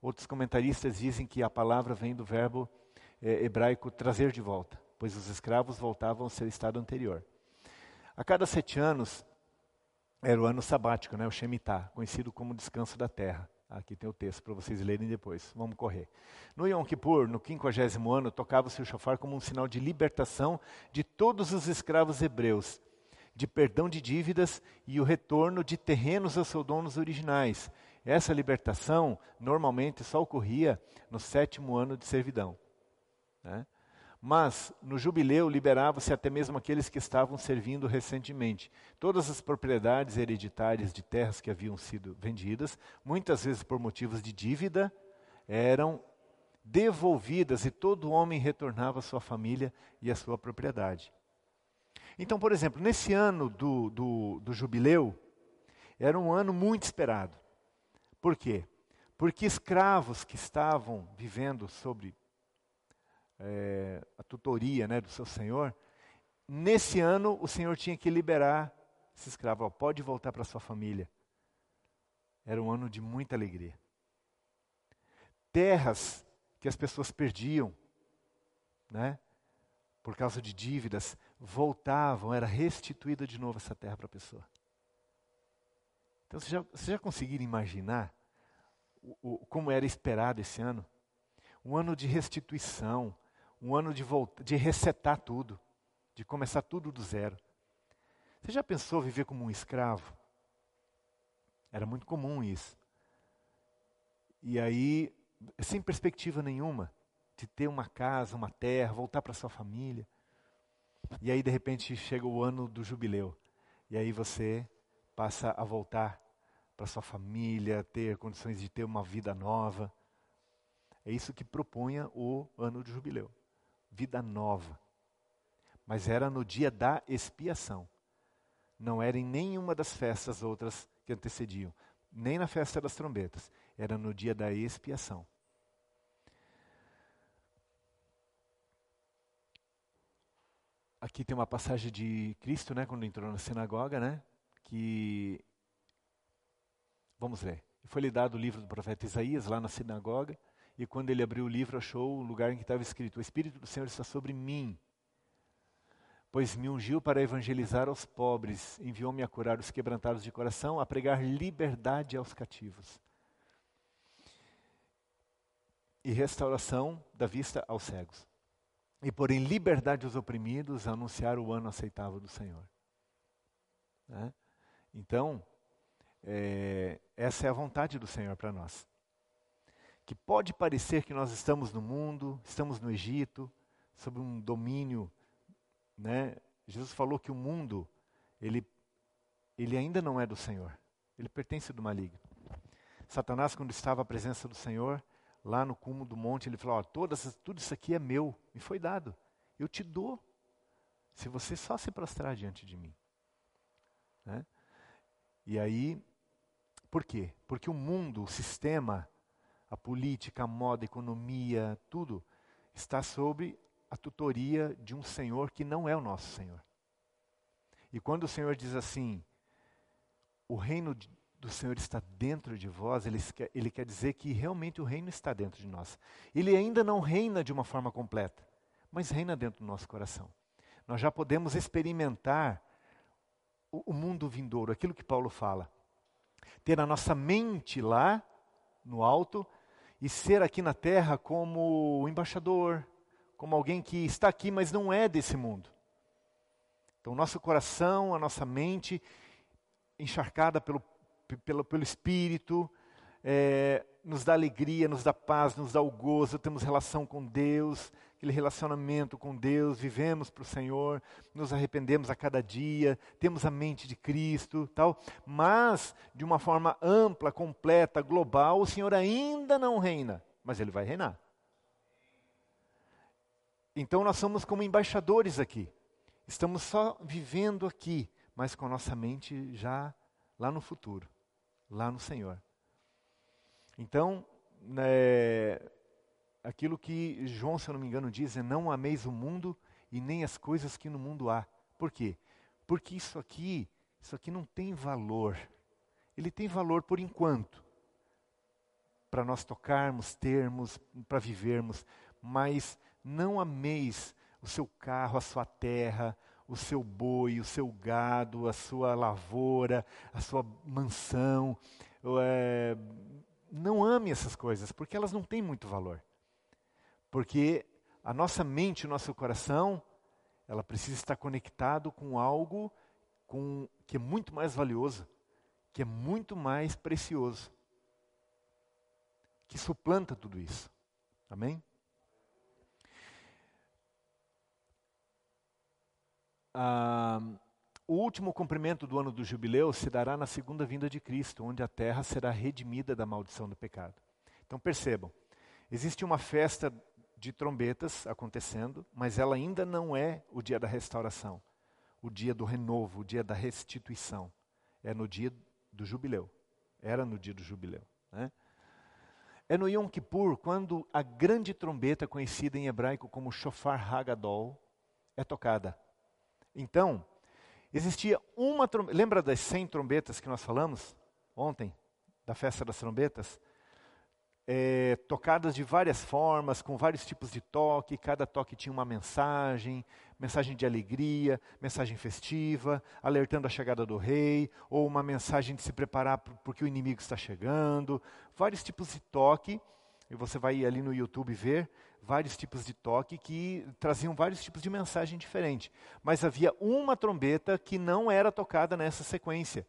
S1: Outros comentaristas dizem que a palavra vem do verbo é, hebraico trazer de volta, pois os escravos voltavam ao seu estado anterior. A cada sete anos era o ano sabático, né, o Shemitah, conhecido como descanso da terra. Aqui tem o texto para vocês lerem depois. Vamos correr. No Yom Kippur, no quinquagésimo ano, tocava-se o shofar como um sinal de libertação de todos os escravos hebreus, de perdão de dívidas e o retorno de terrenos aos seus donos originais. Essa libertação normalmente só ocorria no sétimo ano de servidão. Né? Mas no jubileu liberava-se até mesmo aqueles que estavam servindo recentemente. Todas as propriedades hereditárias de terras que haviam sido vendidas, muitas vezes por motivos de dívida, eram devolvidas e todo homem retornava à sua família e à sua propriedade. Então, por exemplo, nesse ano do, do, do jubileu, era um ano muito esperado. Por quê? Porque escravos que estavam vivendo sobre é, a tutoria né, do seu senhor, nesse ano o senhor tinha que liberar esse escravo. Ó, pode voltar para sua família. Era um ano de muita alegria. Terras que as pessoas perdiam, né, por causa de dívidas, voltavam, era restituída de novo essa terra para a pessoa. Então, vocês já, você já conseguiram imaginar o, o, como era esperado esse ano? Um ano de restituição, um ano de, volta, de resetar tudo, de começar tudo do zero. Você já pensou viver como um escravo? Era muito comum isso. E aí, sem perspectiva nenhuma de ter uma casa, uma terra, voltar para sua família. E aí, de repente, chega o ano do jubileu. E aí você passa a voltar para sua família, ter condições de ter uma vida nova. É isso que propunha o ano de jubileu. Vida nova. Mas era no dia da expiação. Não era em nenhuma das festas outras que antecediam, nem na festa das trombetas. Era no dia da expiação. Aqui tem uma passagem de Cristo, né, quando entrou na sinagoga, né, que vamos ler. Foi-lhe dado o livro do profeta Isaías lá na sinagoga, e quando ele abriu o livro, achou o lugar em que estava escrito: O Espírito do Senhor está sobre mim, pois me ungiu para evangelizar aos pobres, enviou-me a curar os quebrantados de coração, a pregar liberdade aos cativos e restauração da vista aos cegos e pôr em liberdade os oprimidos, anunciar o ano aceitável do Senhor. Né? Então, é, essa é a vontade do Senhor para nós. Que pode parecer que nós estamos no mundo, estamos no Egito, sob um domínio. Né? Jesus falou que o mundo, ele, ele ainda não é do Senhor, ele pertence do maligno. Satanás, quando estava à presença do Senhor, lá no cume do monte, ele falou: todas, tudo isso aqui é meu, me foi dado. Eu te dou, se você só se prostrar diante de mim. Né? E aí, por quê? Porque o mundo, o sistema, a política, a moda, a economia, tudo está sob a tutoria de um Senhor que não é o nosso Senhor. E quando o Senhor diz assim, o reino do Senhor está dentro de vós, ele quer, ele quer dizer que realmente o reino está dentro de nós. Ele ainda não reina de uma forma completa, mas reina dentro do nosso coração. Nós já podemos experimentar o, o mundo vindouro, aquilo que Paulo fala. Ter a nossa mente lá, no alto, e ser aqui na terra como embaixador, como alguém que está aqui, mas não é desse mundo. Então, nosso coração, a nossa mente, encharcada pelo pelo, pelo Espírito, é, nos dá alegria, nos dá paz, nos dá o gozo, temos relação com Deus, aquele relacionamento com Deus, vivemos para o Senhor, nos arrependemos a cada dia, temos a mente de Cristo, tal. Mas de uma forma ampla, completa, global, o Senhor ainda não reina, mas Ele vai reinar. Então nós somos como embaixadores aqui. Estamos só vivendo aqui, mas com a nossa mente já lá no futuro lá no Senhor. Então, é, aquilo que João, se eu não me engano, diz é: não ameis o mundo e nem as coisas que no mundo há. Por quê? Porque isso aqui, isso aqui não tem valor. Ele tem valor por enquanto, para nós tocarmos, termos, para vivermos, mas não ameis o seu carro, a sua terra, o seu boi, o seu gado, a sua lavoura, a sua mansão. É, não ame essas coisas, porque elas não têm muito valor. Porque a nossa mente, o nosso coração, ela precisa estar conectado com algo com, que é muito mais valioso, que é muito mais precioso, que suplanta tudo isso. Amém? ah, o último cumprimento do ano do jubileu se dará na segunda vinda de Cristo, onde a terra será redimida da maldição do pecado. Então percebam, existe uma festa de trombetas acontecendo, mas ela ainda não é o dia da restauração, o dia do renovo, o dia da restituição. É no dia do jubileu. Era no dia do jubileu. Né? É no Yom Kippur, quando a grande trombeta, conhecida em hebraico como Shofar Hagadol, é tocada. Então, existia uma trombeta. Lembra das 100 trombetas que nós falamos ontem, da festa das trombetas? É, tocadas de várias formas, com vários tipos de toque, cada toque tinha uma mensagem, mensagem de alegria, mensagem festiva, alertando a chegada do rei, ou uma mensagem de se preparar porque o inimigo está chegando, vários tipos de toque, e você vai ali no YouTube ver vários tipos de toque que traziam vários tipos de mensagem diferente. Mas havia uma trombeta que não era tocada nessa sequência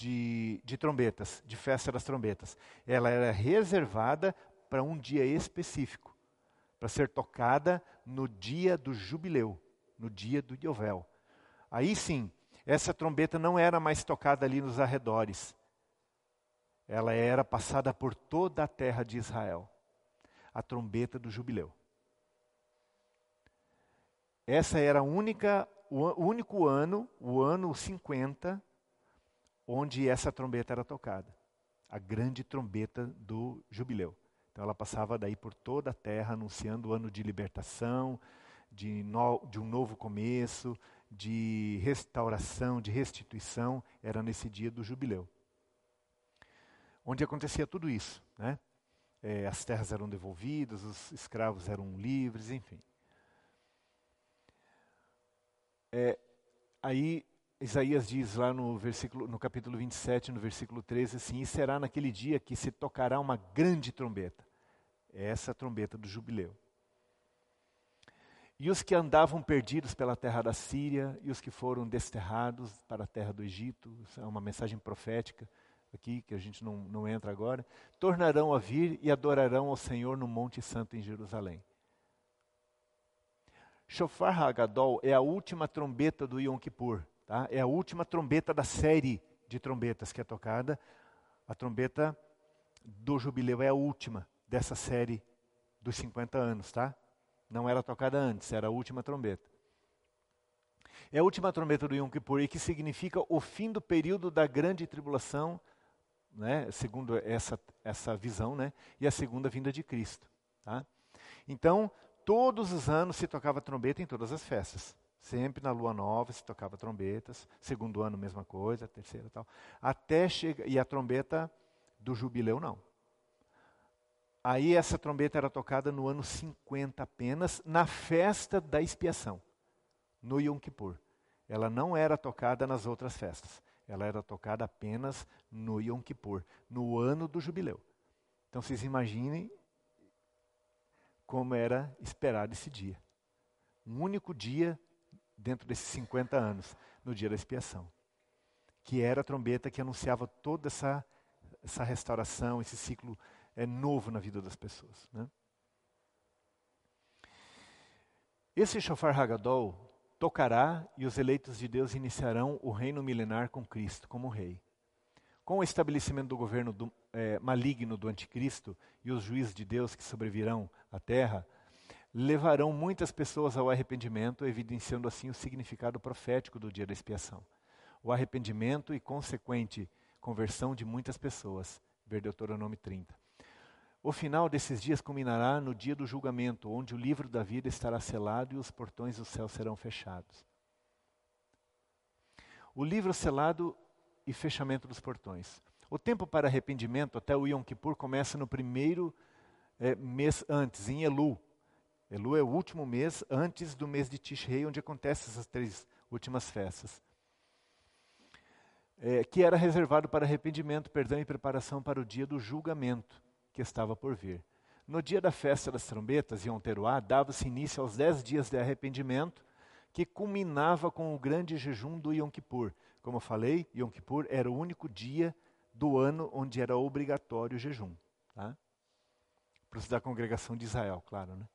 S1: de, de trombetas, de festa das trombetas. Ela era reservada para um dia específico, para ser tocada no dia do jubileu, no dia do Yovel. Aí sim, essa trombeta não era mais tocada ali nos arredores. Ela era passada por toda a terra de Israel. A trombeta do jubileu. Essa era a única, o único ano, o ano 50, onde essa trombeta era tocada. A grande trombeta do jubileu. Então ela passava daí por toda a terra, anunciando o ano de libertação, de, no, de um novo começo, de restauração, de restituição. Era nesse dia do jubileu. Onde acontecia tudo isso. Né? É, as terras eram devolvidas, os escravos eram livres, enfim. É, aí Isaías diz lá no, versículo, no capítulo 27, no versículo 13, assim: E será naquele dia que se tocará uma grande trombeta. É essa trombeta do jubileu. E os que andavam perdidos pela terra da Síria, e os que foram desterrados para a terra do Egito, é uma mensagem profética aqui, que a gente não, não entra agora, tornarão a vir e adorarão ao Senhor no Monte Santo em Jerusalém. Shofar Hagadol é a última trombeta do Yom Kippur. Tá? É a última trombeta da série de trombetas que é tocada. A trombeta do jubileu é a última dessa série dos 50 anos, tá? Não era tocada antes, era a última trombeta. É a última trombeta do Yom Kippur, e que significa o fim do período da grande tribulação, né, segundo essa, essa visão, né, e a segunda vinda de Cristo. Tá? Então, todos os anos se tocava trombeta em todas as festas. Sempre na lua nova se tocava trombetas, segundo ano mesma coisa, terceira tal. Até chega e a trombeta do jubileu não. Aí essa trombeta era tocada no ano 50 apenas, na festa da expiação, no Yom Kippur. Ela não era tocada nas outras festas. Ela era tocada apenas no Yom Kippur, no ano do jubileu. Então vocês imaginem como era esperado esse dia. Um único dia dentro desses 50 anos, no dia da expiação. Que era a trombeta que anunciava toda essa, essa restauração, esse ciclo é, novo na vida das pessoas. Né? Esse Shofar Hagadol tocará e os eleitos de Deus iniciarão o reino milenar com Cristo como rei. Com o estabelecimento do governo do, é, maligno do anticristo e os juízes de Deus que sobrevirão à terra, levarão muitas pessoas ao arrependimento, evidenciando assim o significado profético do dia da expiação. O arrependimento e consequente conversão de muitas pessoas. Ver Deuteronômio 30. O final desses dias culminará no dia do julgamento, onde o livro da vida estará selado e os portões do céu serão fechados. O livro selado e fechamento dos portões. O tempo para arrependimento até o Yom Kippur começa no primeiro é, mês antes, em Elu, Elu é o último mês antes do mês de Tishrei, onde acontecem essas três últimas festas. É, que era reservado para arrependimento, perdão e preparação para o dia do julgamento que estava por vir. No dia da festa das trombetas, Yom Teruá, dava-se início aos dez dias de arrependimento, que culminava com o grande jejum do Yom Kippur. Como eu falei, Yom Kippur era o único dia do ano onde era obrigatório o jejum. Tá? Para os da congregação de Israel, claro. Né?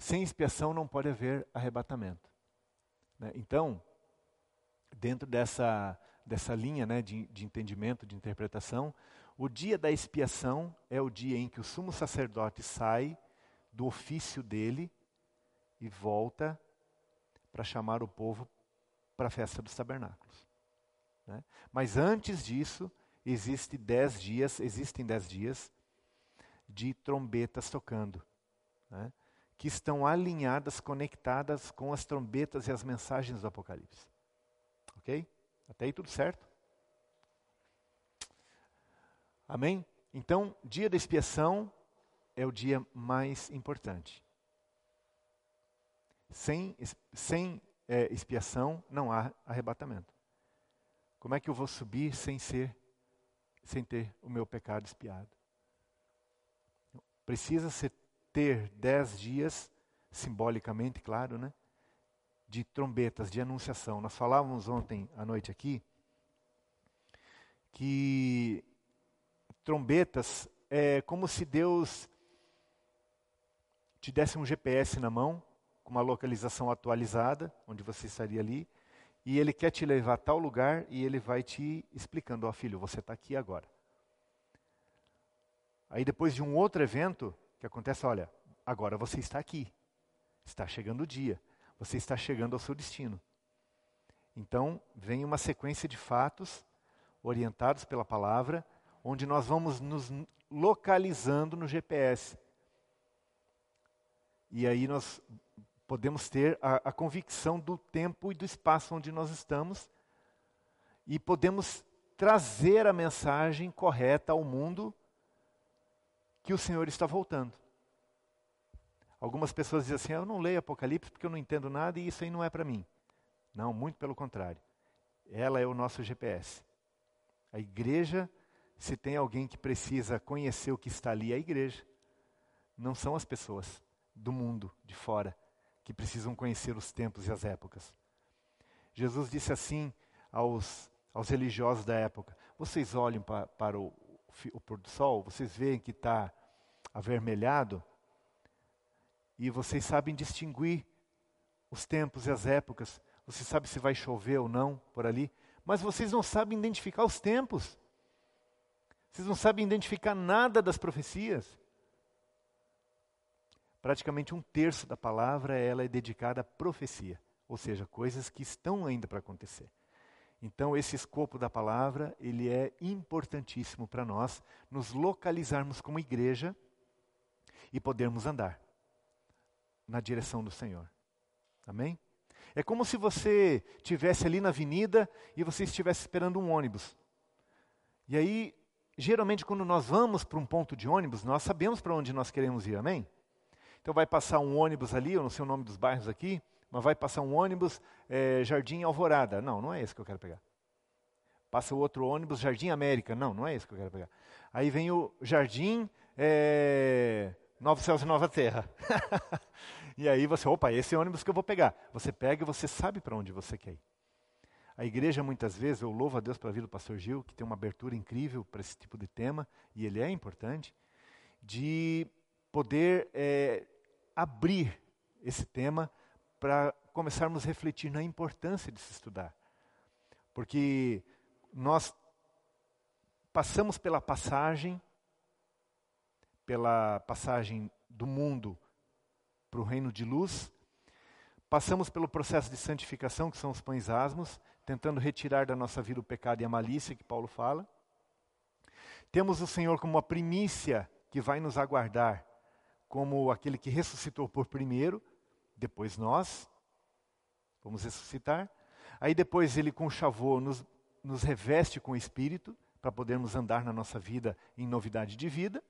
S1: Sem expiação não pode haver arrebatamento. Né? Então, dentro dessa, dessa linha né, de, de entendimento, de interpretação, o dia da expiação é o dia em que o sumo sacerdote sai do ofício dele e volta para chamar o povo para a festa dos tabernáculos. Né? Mas antes disso, existe dez dias, existem dez dias de trombetas tocando, né? Que estão alinhadas, conectadas com as trombetas e as mensagens do Apocalipse. Ok? Até aí tudo certo? Amém? Então, dia da expiação é o dia mais importante. Sem, sem é, expiação não há arrebatamento. Como é que eu vou subir sem ser, sem ter o meu pecado expiado? Precisa ser, ter dez dias, simbolicamente, claro, né? De trombetas, de anunciação. Nós falávamos ontem à noite aqui que trombetas é como se Deus te desse um GPS na mão, com uma localização atualizada, onde você estaria ali, e ele quer te levar a tal lugar e ele vai te explicando: Ó oh, filho, você está aqui agora. Aí depois de um outro evento, que acontece: olha, agora você está aqui, está chegando o dia, você está chegando ao seu destino. Então, vem uma sequência de fatos orientados pela palavra onde nós vamos nos localizando no GPS. E aí nós podemos ter a, a, convicção do tempo e do espaço onde nós estamos e podemos trazer a mensagem correta ao mundo que o Senhor está voltando. Algumas pessoas dizem assim: Eu não leio Apocalipse porque eu não entendo nada e isso aí não é para mim. Não, muito pelo contrário. Ela é o nosso GPS. A igreja se tem alguém que precisa conhecer o que está ali, é a igreja. Não são as pessoas do mundo, de fora, que precisam conhecer os tempos e as épocas. Jesus disse assim aos, aos religiosos da época: Vocês olham pa, para o, o pôr do sol, vocês veem que está avermelhado, e vocês sabem distinguir os tempos e as épocas, você sabe se vai chover ou não por ali, mas vocês não sabem identificar os tempos. Vocês não sabem identificar nada das profecias. Praticamente um terço da palavra ela é dedicada à profecia, ou seja, coisas que estão ainda para acontecer. Então esse escopo da palavra ele é importantíssimo para nós nos localizarmos como igreja e podermos andar na direção do Senhor. Amém? É como se você tivesse ali na avenida e você estivesse esperando um ônibus. E aí geralmente quando nós vamos para um ponto de ônibus, nós sabemos para onde nós queremos ir, amém? Então vai passar um ônibus ali, eu não sei o nome dos bairros aqui, mas vai passar um ônibus é, Jardim Alvorada. Não, não é esse que eu quero pegar. Passa outro ônibus Jardim América. Não, não é esse que eu quero pegar. Aí vem o Jardim é, Novos Céus e Nova Terra. e aí você, opa, esse é o ônibus que eu vou pegar. Você pega e você sabe para onde você quer ir. A igreja, muitas vezes, eu louvo a Deus pela vida do pastor Gil, que tem uma abertura incrível para esse tipo de tema, e ele é importante, de poder é, abrir esse tema para começarmos a refletir na importância de se estudar. Porque nós passamos pela passagem, pela passagem do mundo para o reino de luz, passamos pelo processo de santificação, que são os pães asmos, tentando retirar da nossa vida o pecado e a malícia que Paulo fala. Temos o Senhor como a primícia que vai nos aguardar, como aquele que ressuscitou por primeiro, depois nós vamos ressuscitar. Aí depois ele com chavô nos, nos reveste com o Espírito, para podermos andar na nossa vida em novidade de vida.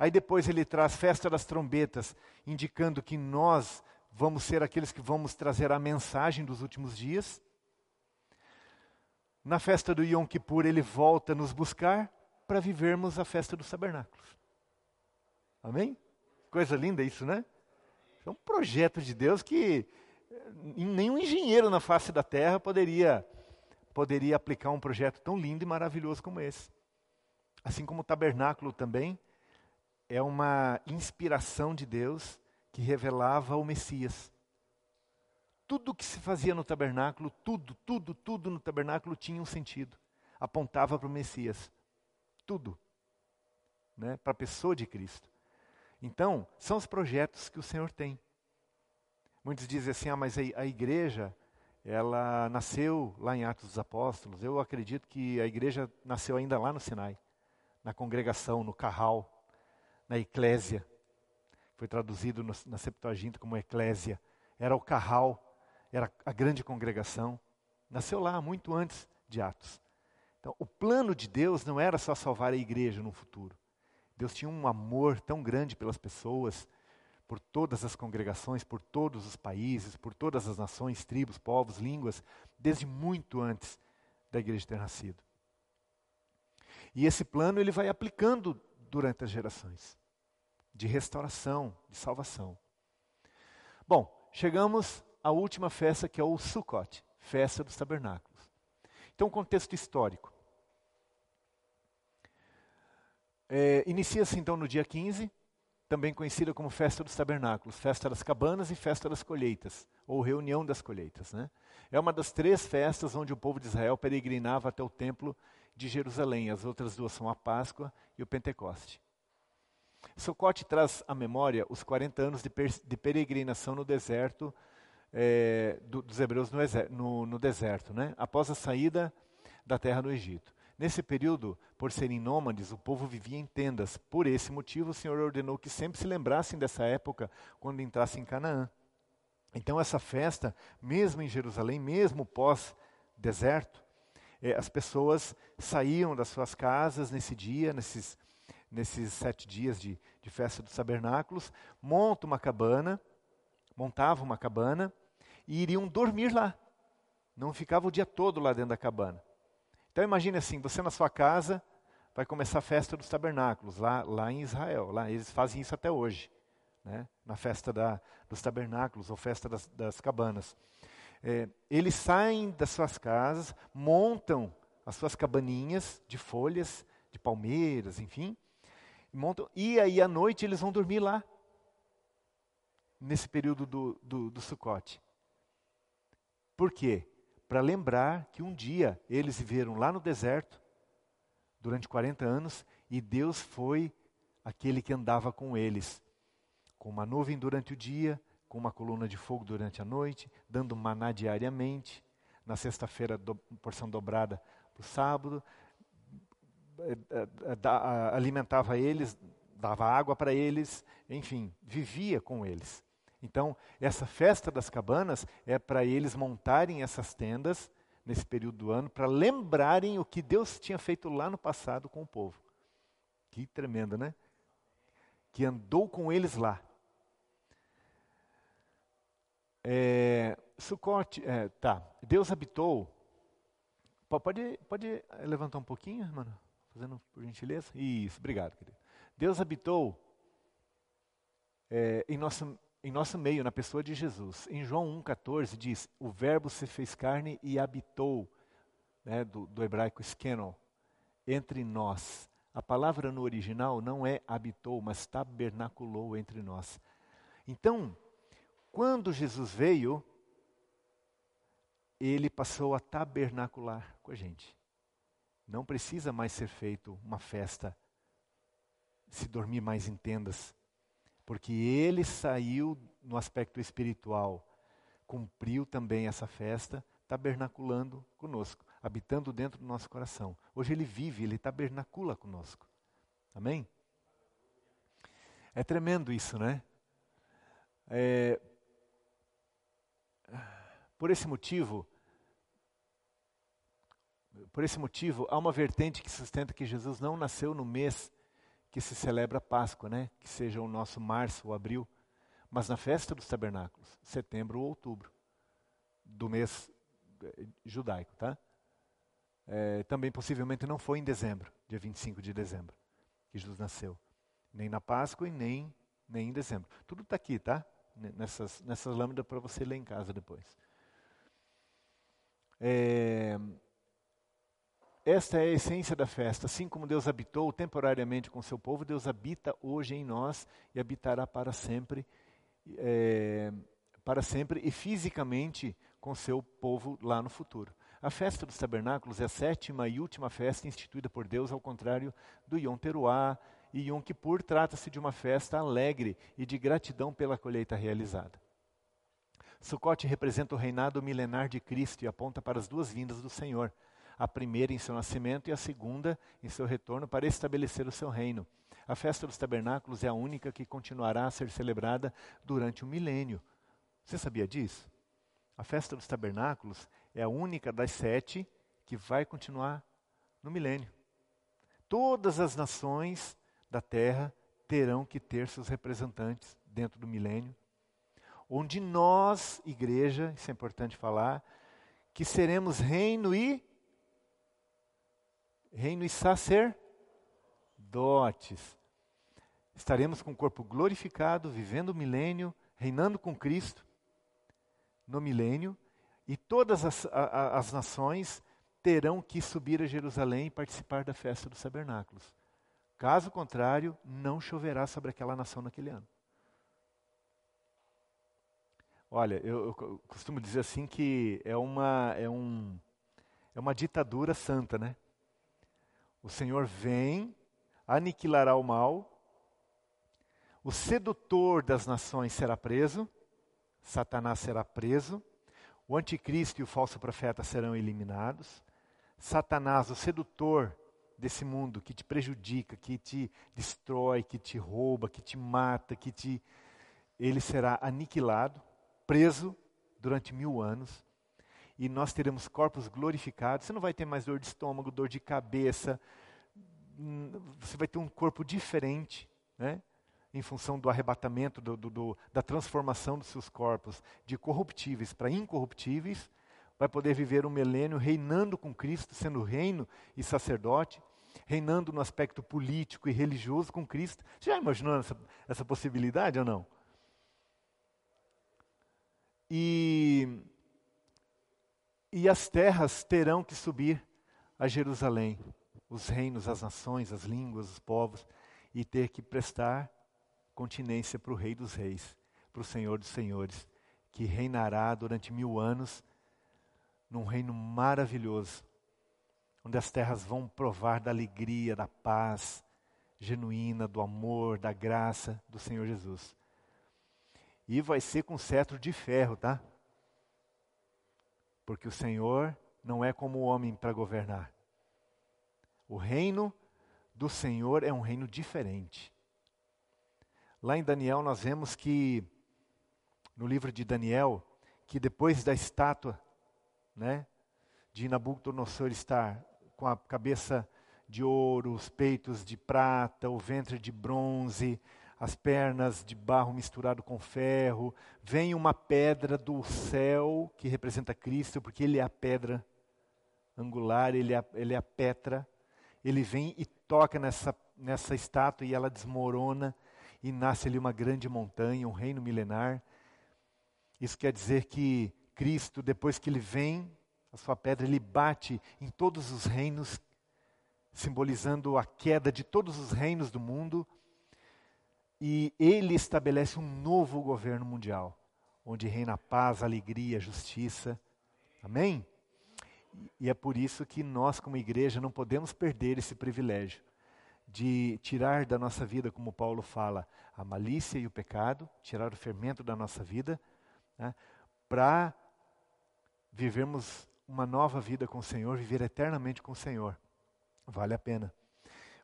S1: Aí depois ele traz festa das trombetas, indicando que nós vamos ser aqueles que vamos trazer a mensagem dos últimos dias. Na festa do Yom Kippur, ele volta nos buscar para vivermos a festa dos tabernáculos. Amém? Coisa linda isso, né? É um projeto de Deus que nenhum engenheiro na face da terra poderia, poderia aplicar um projeto tão lindo e maravilhoso como esse. Assim como o tabernáculo também é uma inspiração de Deus que revelava o Messias. tudo que se fazia no tabernáculo, tudo, tudo, tudo no tabernáculo tinha um sentido. Apontava para o Messias. Tudo. Né? Para a pessoa de Cristo. Então, são os projetos que o Senhor tem. Muitos dizem assim, ah, mas a igreja, ela nasceu lá em Atos dos Apóstolos. Eu acredito que a igreja nasceu ainda lá no Sinai, na congregação, no carral, na eclésia. Foi traduzido no, na Septuaginta como eclésia. Era o carral era a grande congregação, nasceu lá muito antes de Atos. Então, o plano de Deus não era só salvar a igreja no futuro. Deus tinha um amor tão grande pelas pessoas, por todas as congregações, por todos os países, por todas as nações, tribos, povos, línguas, desde muito antes da igreja ter nascido. E esse plano ele vai aplicando durante as gerações de restauração, de salvação. Bom, chegamos a última festa que é o Sukkot, festa dos tabernáculos. Então, contexto histórico. É, Inicia-se então no dia 15, também conhecida como festa dos tabernáculos, festa das cabanas e festa das colheitas, ou reunião das colheitas. Né? É uma das três festas onde o povo de Israel peregrinava até o templo de Jerusalém. As outras duas são a Páscoa e o Pentecoste. Sukkot traz à memória os 40 anos de, de peregrinação no deserto é, do, dos hebreus no, no, no deserto, né? após a saída da terra do Egito. Nesse período, por serem nômades, o povo vivia em tendas. Por esse motivo, o Senhor ordenou que sempre se lembrassem dessa época quando entrassem em Canaã. Então, essa festa, mesmo em Jerusalém, mesmo pós-deserto, eh, as pessoas saíam das suas casas nesse dia, nesses, nesses sete dias de, de festa dos tabernáculos, montam uma cabana, montavam uma cabana e iriam dormir lá. Não ficava o dia todo lá dentro da cabana. Então imagine assim, você na sua casa vai começar a festa dos tabernáculos, lá, lá em Israel. Lá eles fazem isso até hoje, né? na festa da, dos tabernáculos ou festa das, das cabanas. É, eles saem das suas casas, montam as suas cabaninhas de folhas, de palmeiras, enfim, montam, e aí à noite eles vão dormir lá, nesse período do, do, do Sucote. Por quê? Para lembrar que um dia eles viveram lá no deserto, durante 40 anos, e Deus foi aquele que andava com eles, com uma nuvem durante o dia, com uma coluna de fogo durante a noite, dando maná diariamente, na sexta-feira, do, porção dobrada para o sábado, eh, eh, alimentava eles, dava água para eles, enfim, vivia com eles. Então, essa festa das cabanas é para eles montarem essas tendas nesse período do ano, para lembrarem o que Deus tinha feito lá no passado com o povo. Que tremendo, né? Que andou com eles lá. É, Sucote, é, tá. Deus habitou. Pode, pode levantar um pouquinho, mano? Fazendo por gentileza? Isso, obrigado, querido. Deus habitou é, em nosso em nosso meio, na pessoa de Jesus. Em João 1,14 diz: O Verbo se fez carne e habitou, né, do, do hebraico skeno, entre nós. A palavra no original não é habitou, mas tabernaculou entre nós. Então, quando Jesus veio, ele passou a tabernacular com a gente. Não precisa mais ser feito uma festa, se dormir mais em tendas porque ele saiu no aspecto espiritual, cumpriu também essa festa, tabernaculando conosco, habitando dentro do nosso coração. Hoje ele vive, ele tabernacula conosco. Amém? É tremendo isso, né? É, por esse motivo, por esse motivo, há uma vertente que sustenta que Jesus não nasceu no mês que se celebra a Páscoa, né? que seja o nosso março ou abril, mas na festa dos tabernáculos, setembro ou outubro, do mês eh, judaico. Tá? É, também possivelmente não foi em dezembro, dia 25 de dezembro, que Jesus nasceu. Nem na Páscoa e nem, nem em dezembro. Tudo está aqui, tá? Nessas, nessas lâminas para você ler em casa depois. É, esta é a essência da festa. Assim como Deus habitou temporariamente com seu povo, Deus habita hoje em nós e habitará para sempre, é, para sempre e fisicamente com seu povo lá no futuro. A festa dos tabernáculos é a sétima e última festa instituída por Deus, ao contrário do Yom Teruah e Yom Kippur, trata-se de uma festa alegre e de gratidão pela colheita realizada. Sukkot representa o reinado milenar de Cristo e aponta para as duas vindas do Senhor, a primeira em seu nascimento e a segunda em seu retorno para estabelecer o seu reino. A festa dos tabernáculos é a única que continuará a ser celebrada durante o milênio. Você sabia disso? A festa dos tabernáculos é a única das sete que vai continuar no milênio. Todas as nações da terra terão que ter seus representantes dentro do milênio, onde nós, igreja, isso é importante falar, que seremos reino e reino e sacerdotes. Estaremos com o corpo glorificado, vivendo o milênio, reinando com Cristo no milênio, e todas as, a, as nações terão que subir a Jerusalém e participar da festa dos tabernáculos. Caso contrário, não choverá sobre aquela nação naquele ano. Olha, eu, eu, costumo dizer assim que é uma, é, um, é uma ditadura santa, né? O Senhor vem, aniquilará o mal, o sedutor das nações será preso, Satanás será preso, o anticristo e o falso profeta serão eliminados, Satanás, o sedutor desse mundo que te prejudica, que te destrói, que te rouba, que te mata, que te. Ele será aniquilado, preso durante mil anos, e nós teremos corpos glorificados. Você não vai ter mais dor de estômago, dor de cabeça, hum, você vai ter um corpo diferente, né? em função do arrebatamento, do, do, do, da transformação dos seus corpos de corruptíveis para incorruptíveis, vai poder viver um milênio reinando com Cristo, sendo reino e sacerdote, reinando no aspecto político e religioso com Cristo. Você já imaginou essa, essa possibilidade ou não? E, e as terras terão que subir a Jerusalém, os reinos, as nações, as línguas, os povos, e ter que prestar continência para o Rei dos Reis, para o Senhor dos Senhores, que reinará durante mil anos num reino maravilhoso, onde as terras vão provar da alegria, da paz genuína, do amor, da graça do Senhor Jesus. E vai ser com cetro de ferro, tá? Porque o Senhor não é como o homem para governar. O reino do Senhor é um reino diferente. Lá em Daniel nós vemos que, no livro de Daniel, que depois da estátua né, de Nabucodonosor estar com a cabeça de ouro, os peitos de prata, o ventre de bronze, as pernas de barro misturado com ferro, vem uma pedra do céu que representa Cristo, porque ele é a pedra angular, ele é ele é a petra. Ele vem e toca nessa, nessa estátua e ela desmorona e nasce ali uma grande montanha, um reino milenar. Isso quer dizer que Cristo, depois que ele vem, a sua pedra, ele bate em todos os reinos, simbolizando a queda de todos os reinos do mundo, e ele estabelece um novo governo mundial, onde reina a paz, a alegria, a justiça. Amém? E é por isso que nós, como igreja, não podemos perder esse privilégio de tirar da nossa vida, como Paulo fala, a malícia e o pecado, tirar o fermento da nossa vida, né, para vivermos uma nova vida com o Senhor, viver eternamente com o Senhor. Vale a pena.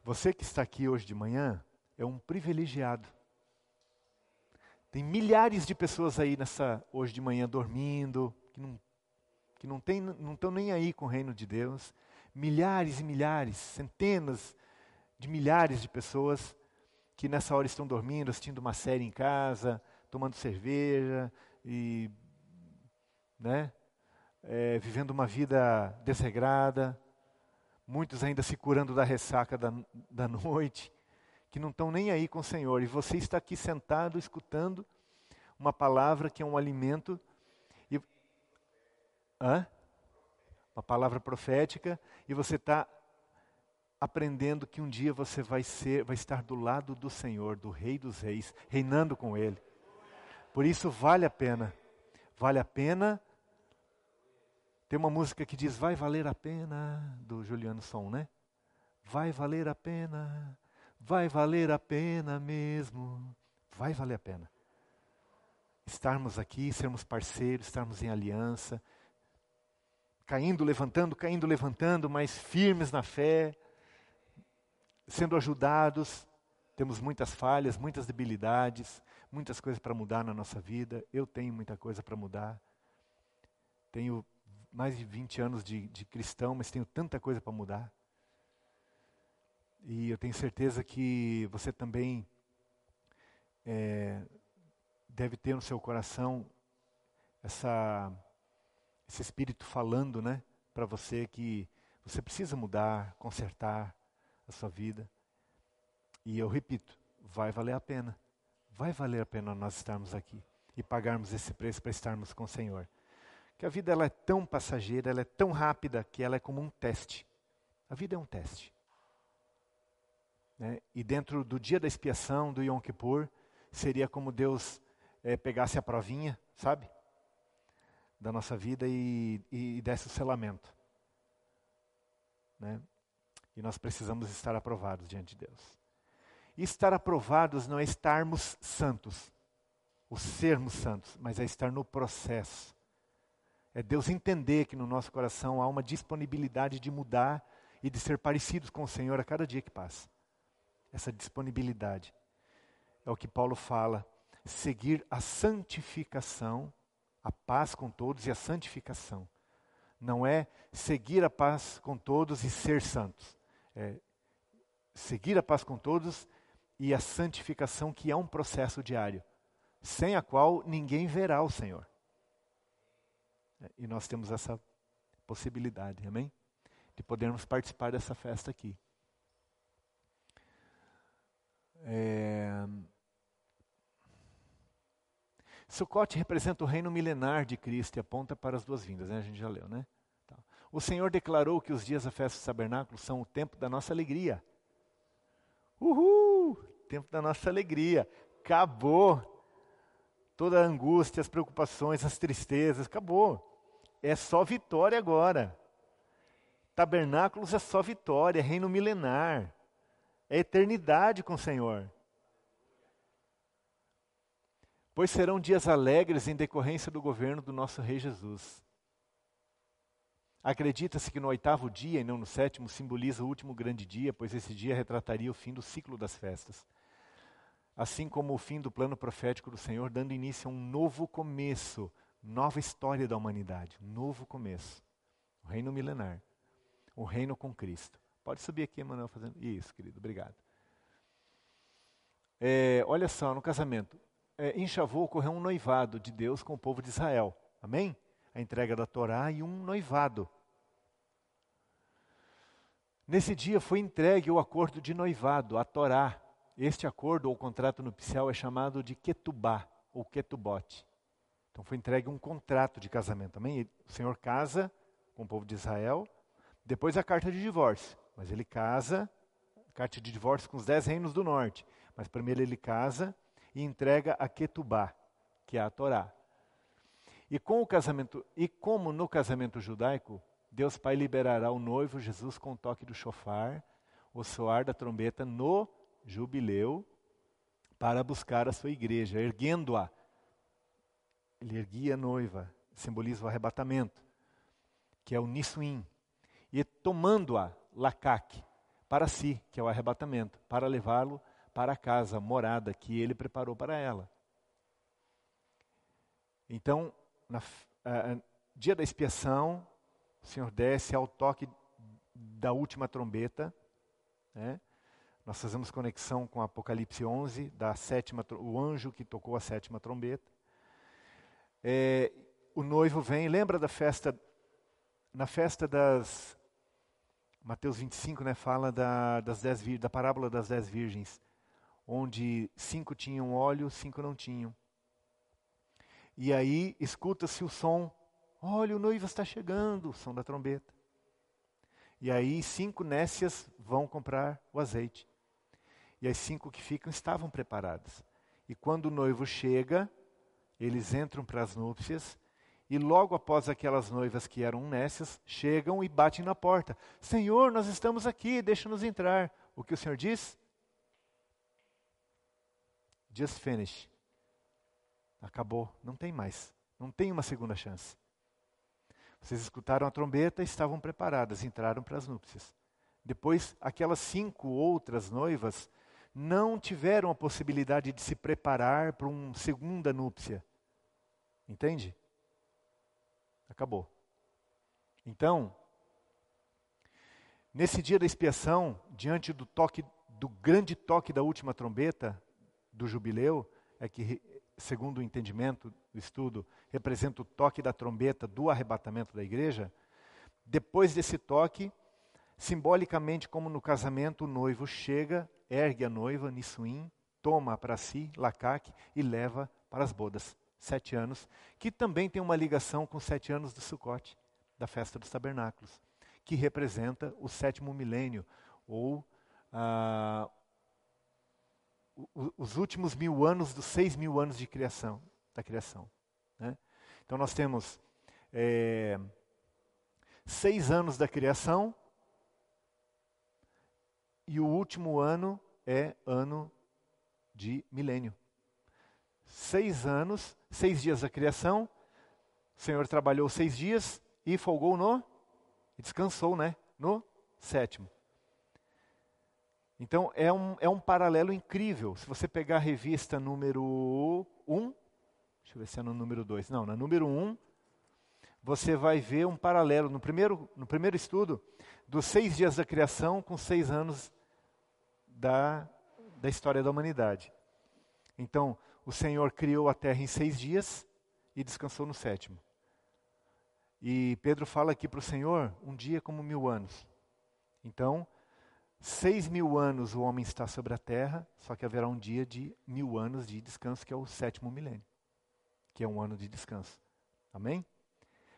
S1: Você que está aqui hoje de manhã é um privilegiado. Tem milhares de pessoas aí nessa hoje de manhã dormindo, que não que não, tem, não estão nem aí com o reino de Deus. Milhares e milhares, centenas de milhares de pessoas que nessa hora estão dormindo, assistindo uma série em casa, tomando cerveja e né, é, vivendo uma vida desregrada, muitos ainda se curando da ressaca da, da noite, que não estão nem aí com o Senhor. E você está aqui sentado, escutando uma palavra que é um alimento. E, hã? Uma palavra profética, e você está aprendendo que um dia você vai ser, vai estar do lado do Senhor, do Rei dos Reis, reinando com Ele. Por isso vale a pena Vale a pena. Tem uma música que diz Vai valer a pena, do Juliano Som, né? Vai valer a pena, vai valer a pena mesmo. Vai valer a pena. Estarmos aqui, sermos parceiros, estarmos em aliança, caindo, levantando, caindo, levantando, mas firmes na fé, sendo ajudados. Temos muitas falhas, muitas debilidades, muitas coisas para mudar na nossa vida. Eu tenho muita coisa para mudar. Tenho mais de 20 anos de, de cristão, mas tenho tanta coisa para mudar. E eu tenho certeza que você também é, deve ter no seu coração essa, esse espírito falando, né, para você que você precisa mudar, consertar a sua vida. E eu repito, vai valer a pena. Vai valer a pena nós estarmos aqui e pagarmos esse preço para estarmos com o Senhor. Que a vida ela é tão passageira, ela é tão rápida que ela é como um teste. A vida é um teste. Né? E dentro do dia da expiação, do Yom Kippur, seria como Deus é, pegasse a provinha, sabe? Da nossa vida e, e, e desse o selamento. Né? E nós precisamos estar aprovados diante de Deus. E estar aprovados não é estarmos santos, o sermos santos, mas é estar no processo. É Deus entender que no nosso coração há uma disponibilidade de mudar e de ser parecidos com o Senhor a cada dia que passa. Essa disponibilidade. É o que Paulo fala. Seguir a santificação, a paz com todos e a santificação. Não é seguir a paz com todos e ser santos. É seguir a paz com todos e a santificação, que é um processo diário, sem a qual ninguém verá o Senhor. E nós temos essa possibilidade, amém? De podermos participar dessa festa aqui. É... Sucote representa o reino milenar de Cristo e aponta para as duas vindas, né? a gente já leu, né? O Senhor declarou que os dias da festa do tabernáculo são o tempo da nossa alegria. Uhul! Tempo da nossa alegria. Acabou. Toda a angústia, as preocupações, as tristezas, acabou. É só vitória agora. Tabernáculos é só vitória, é reino milenar. É eternidade com o Senhor. Pois serão dias alegres em decorrência do governo do nosso Rei Jesus. Acredita-se que no oitavo dia e não no sétimo simboliza o último grande dia, pois esse dia retrataria o fim do ciclo das festas. Assim como o fim do plano profético do Senhor, dando início a um novo começo, nova história da humanidade, um novo começo. O reino milenar, o reino com Cristo. Pode subir aqui, Emanuel, fazendo. Isso, querido, obrigado. É, olha só, no casamento, é, em Shavuot ocorreu um noivado de Deus com o povo de Israel. Amém? A entrega da Torá e um noivado. Nesse dia foi entregue o acordo de noivado, a Torá. Este acordo ou contrato nupcial é chamado de ketubá ou ketubote. Então foi entregue um contrato de casamento. Amém? O Senhor casa com o povo de Israel, depois a carta de divórcio. Mas ele casa, carta de divórcio com os dez reinos do norte. Mas primeiro ele casa e entrega a Ketubá, que é a Torá. E com o casamento, e como no casamento judaico, Deus Pai liberará o noivo Jesus com o toque do chofar, o soar da trombeta no jubileu, para buscar a sua igreja, erguendo-a. Ele erguia a noiva, simboliza o arrebatamento, que é o Nissuim, e tomando-a lacaque para si, que é o arrebatamento, para levá-lo para a casa, morada que ele preparou para ela. Então, uh, dia da expiação, o Senhor desce ao toque da última trombeta. Né? Nós fazemos conexão com Apocalipse 11, da sétima, o anjo que tocou a sétima trombeta. É, o noivo vem, lembra da festa, na festa das Mateus 25 né, fala da, das dez, da parábola das dez virgens, onde cinco tinham óleo, cinco não tinham. E aí escuta-se o som, olha, o noivo está chegando, o som da trombeta. E aí cinco nécias vão comprar o azeite. E as cinco que ficam estavam preparadas. E quando o noivo chega, eles entram para as núpcias, E logo após aquelas noivas que eram nécias, chegam e batem na porta. Senhor, nós estamos aqui, deixa-nos entrar. O que o Senhor diz? Just finish. Acabou, não tem mais. Não tem uma segunda chance. Vocês escutaram a trombeta, estavam preparadas, entraram para as núpcias. Depois, aquelas cinco outras noivas não tiveram a possibilidade de se preparar para uma segunda núpcia. Entende? Acabou. Então, nesse dia da expiação, diante do toque do grande toque da última trombeta do jubileu, é que segundo o entendimento do estudo, representa o toque da trombeta do arrebatamento da igreja. Depois desse toque, simbolicamente como no casamento, o noivo chega, ergue a noiva, Nissuim, toma para si, Lacaque, e leva para as bodas sete anos, que também tem uma ligação com os sete anos do Sucote, da festa dos tabernáculos, que representa o sétimo milênio, ou ah, os últimos mil anos dos seis mil anos de criação, da criação. Né? Então nós temos é, seis anos da criação e o último ano é ano de milênio seis anos, seis dias da criação. O Senhor trabalhou seis dias e folgou no. Descansou, né? No sétimo. Então é um, é um paralelo incrível. Se você pegar a revista número 1, um, deixa eu ver se é no número 2. Não, na número 1, um, você vai ver um paralelo no primeiro, no primeiro estudo dos seis dias da criação com seis anos da, da história da humanidade. Então, o Senhor criou a terra em seis dias e descansou no sétimo. E Pedro fala aqui para o Senhor: um dia como mil anos. Então, seis mil anos o homem está sobre a terra, só que haverá um dia de mil anos de descanso, que é o sétimo milênio, que é um ano de descanso. Amém?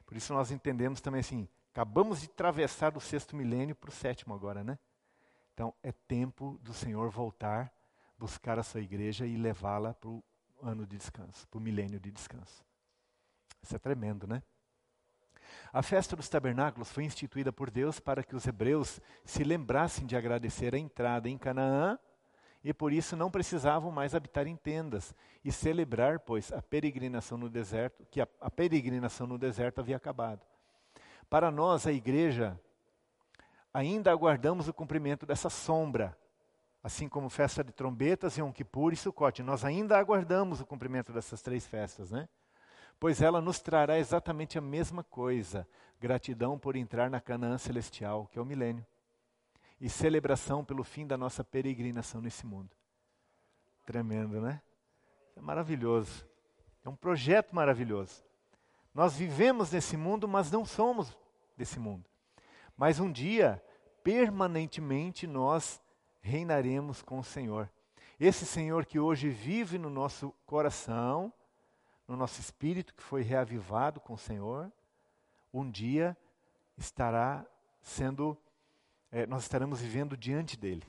S1: Por isso nós entendemos também assim: acabamos de atravessar do sexto milênio para o sétimo agora, né? Então é tempo do Senhor voltar, buscar a sua igreja e levá-la para o ano de descanso, para o milênio de descanso. Isso é tremendo, né? A festa dos tabernáculos foi instituída por Deus para que os hebreus se lembrassem de agradecer a entrada em Canaã e por isso não precisavam mais habitar em tendas e celebrar, pois, a peregrinação no deserto, que a, a peregrinação no deserto havia acabado. Para nós, a igreja, ainda aguardamos o cumprimento dessa sombra assim como festa de trombetas, Yom Kippur e Sukkot. Nós ainda aguardamos o cumprimento dessas três festas, né? Pois ela nos trará exatamente a mesma coisa: gratidão por entrar na Canaã celestial, que é o milênio, e celebração pelo fim da nossa peregrinação nesse mundo. Tremendo, né? É maravilhoso. É um projeto maravilhoso. Nós vivemos nesse mundo, mas não somos desse mundo. Mas um dia, permanentemente, nós reinaremos com o Senhor. Esse Senhor que hoje vive no nosso coração, no nosso espírito que foi reavivado com o Senhor, um dia estará sendo, é, nós estaremos vivendo diante dele,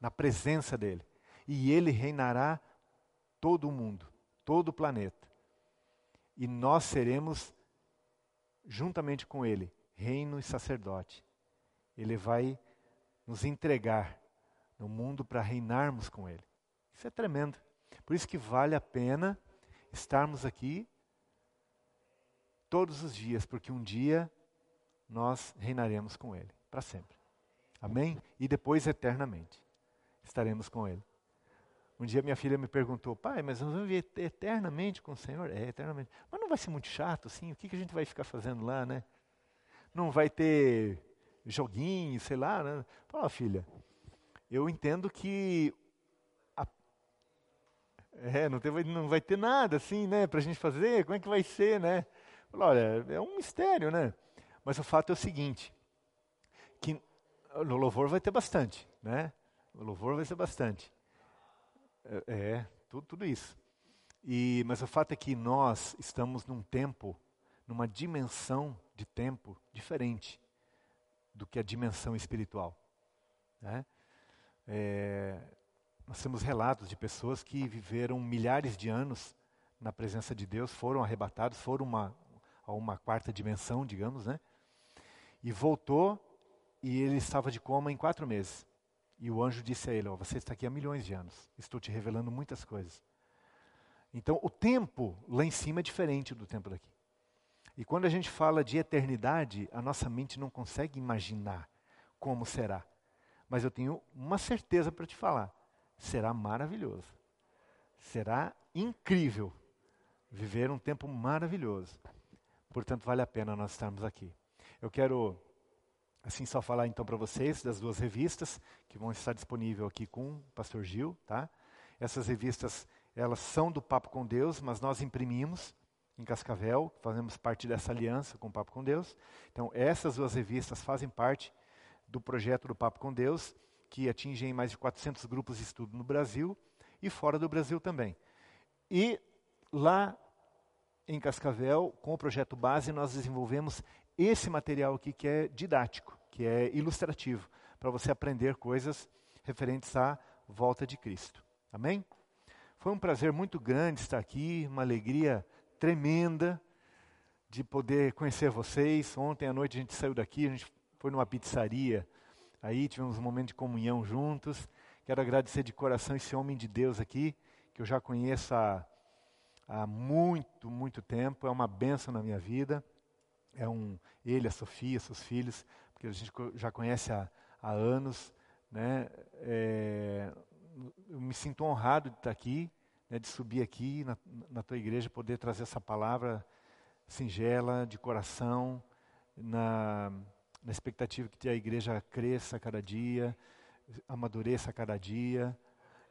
S1: na presença dele, e ele reinará todo o mundo, todo o planeta. E nós seremos, juntamente com ele, reino e sacerdote. Ele vai nos entregar no mundo para reinarmos com Ele. Isso é tremendo. Por isso que vale a pena estarmos aqui todos os dias, porque um dia nós reinaremos com Ele, para sempre. Amém? E depois eternamente estaremos com Ele. Um dia minha filha me perguntou, pai, mas nós vamos viver eternamente com o Senhor? É, eternamente. Mas não vai ser muito chato assim? O que, que a gente vai ficar fazendo lá, né? Não vai ter joguinho, sei lá, né? Fala, filha, eu entendo que a, é, não, tem, não vai ter nada assim, né, para a gente fazer, como é que vai ser, né? Olha, é um mistério, né? Mas o fato é o seguinte, que no louvor vai ter bastante, né? O louvor vai ser bastante. É, é tudo, tudo isso. E, mas o fato é que nós estamos num tempo, numa dimensão de tempo diferente do que a dimensão espiritual. Né? É, nós temos relatos de pessoas que viveram milhares de anos na presença de Deus, foram arrebatados, foram uma, a uma quarta dimensão, digamos, né? E voltou e ele estava de coma em quatro meses. E o anjo disse a ele: oh, Você está aqui há milhões de anos, estou te revelando muitas coisas. Então, o tempo lá em cima é diferente do tempo daqui. E quando a gente fala de eternidade, a nossa mente não consegue imaginar como será. Mas eu tenho uma certeza para te falar: será maravilhoso. Será incrível viver um tempo maravilhoso. Portanto, vale a pena nós estarmos aqui. Eu quero assim só falar então para vocês das duas revistas que vão estar disponíveis aqui com o pastor Gil, tá? Essas revistas, elas são do Papo com Deus, mas nós imprimimos em Cascavel, fazemos parte dessa aliança com o Papo com Deus. Então, essas duas revistas fazem parte do projeto do Papo com Deus, que atingem mais de 400 grupos de estudo no Brasil e fora do Brasil também. E lá em Cascavel, com o projeto base, nós desenvolvemos esse material aqui que é didático, que é ilustrativo, para você aprender coisas referentes à volta de Cristo. Amém? Foi um prazer muito grande estar aqui, uma alegria tremenda de poder conhecer vocês. Ontem à noite a gente saiu daqui, a gente foi numa pizzaria, aí tivemos um momento de comunhão juntos. Quero agradecer de coração esse homem de Deus aqui, que eu já conheço há, há muito, muito tempo, é uma benção na minha vida é um, ele, a Sofia, seus filhos, porque a gente já conhece há, há anos. Né? É, eu me sinto honrado de estar aqui, né, de subir aqui na, na tua igreja, poder trazer essa palavra singela, de coração, na, na expectativa que a igreja cresça a cada dia, amadureça a cada dia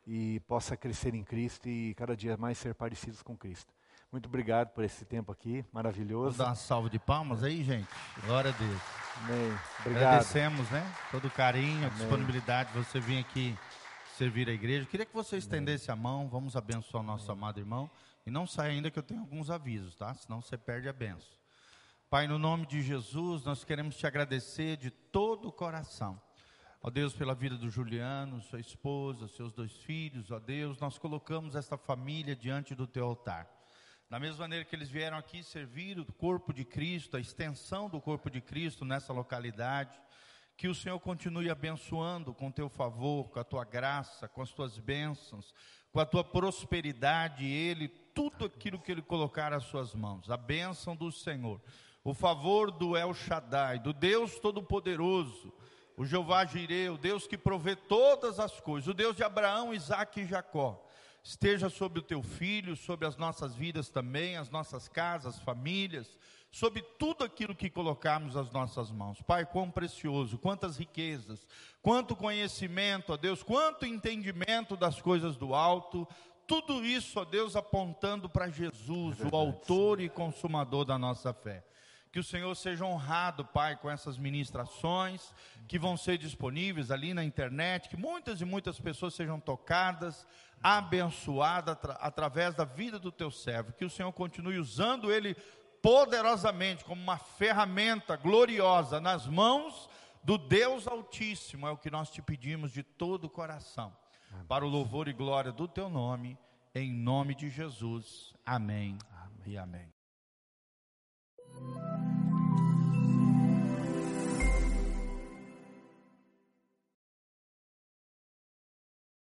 S1: e possa crescer em Cristo e cada dia mais ser parecidos com Cristo. Muito obrigado por esse tempo aqui, maravilhoso.
S2: Vamos dar uma salva de palmas aí, gente. Glória a Deus.
S1: Amém. Obrigado.
S2: Agradecemos, né? Todo o carinho, a Amém. disponibilidade de você vir aqui servir a igreja. Queria que você estendesse a mão, vamos abençoar o nosso amado irmão. E não saia ainda que eu tenho alguns avisos, tá? Senão você perde a benção. Pai, no nome de Jesus, nós queremos te agradecer de todo o coração. Ó Deus, pela vida do Juliano, sua esposa, seus dois filhos, ó Deus, nós colocamos esta família diante do teu altar. Da mesma maneira que eles vieram aqui servir o corpo de Cristo, a extensão do corpo de Cristo nessa localidade, que o Senhor continue abençoando com teu favor, com a tua graça, com as tuas bênçãos, com a tua prosperidade, ele, tudo aquilo que ele colocar às suas mãos, a bênção do Senhor, o favor do El Shaddai, do Deus Todo-Poderoso, o Jeová Jireh, o Deus que provê todas as coisas, o Deus de Abraão, Isaac e Jacó esteja sobre o teu filho, sobre as nossas vidas também, as nossas casas, famílias, sobre tudo aquilo que colocarmos as nossas mãos. Pai, quão precioso, quantas riquezas, quanto conhecimento, ó Deus, quanto entendimento das coisas do alto, tudo isso, ó Deus, apontando para Jesus, é o autor e consumador da nossa fé. Que o Senhor seja honrado, Pai, com essas ministrações que vão ser disponíveis ali na internet, que muitas e muitas pessoas sejam tocadas, abençoadas atra através da vida do teu servo. Que o Senhor continue usando ele poderosamente como uma ferramenta gloriosa nas mãos do Deus Altíssimo. É o que nós te pedimos de todo o coração. Para o louvor e glória do teu nome, em nome de Jesus. Amém, amém. e amém.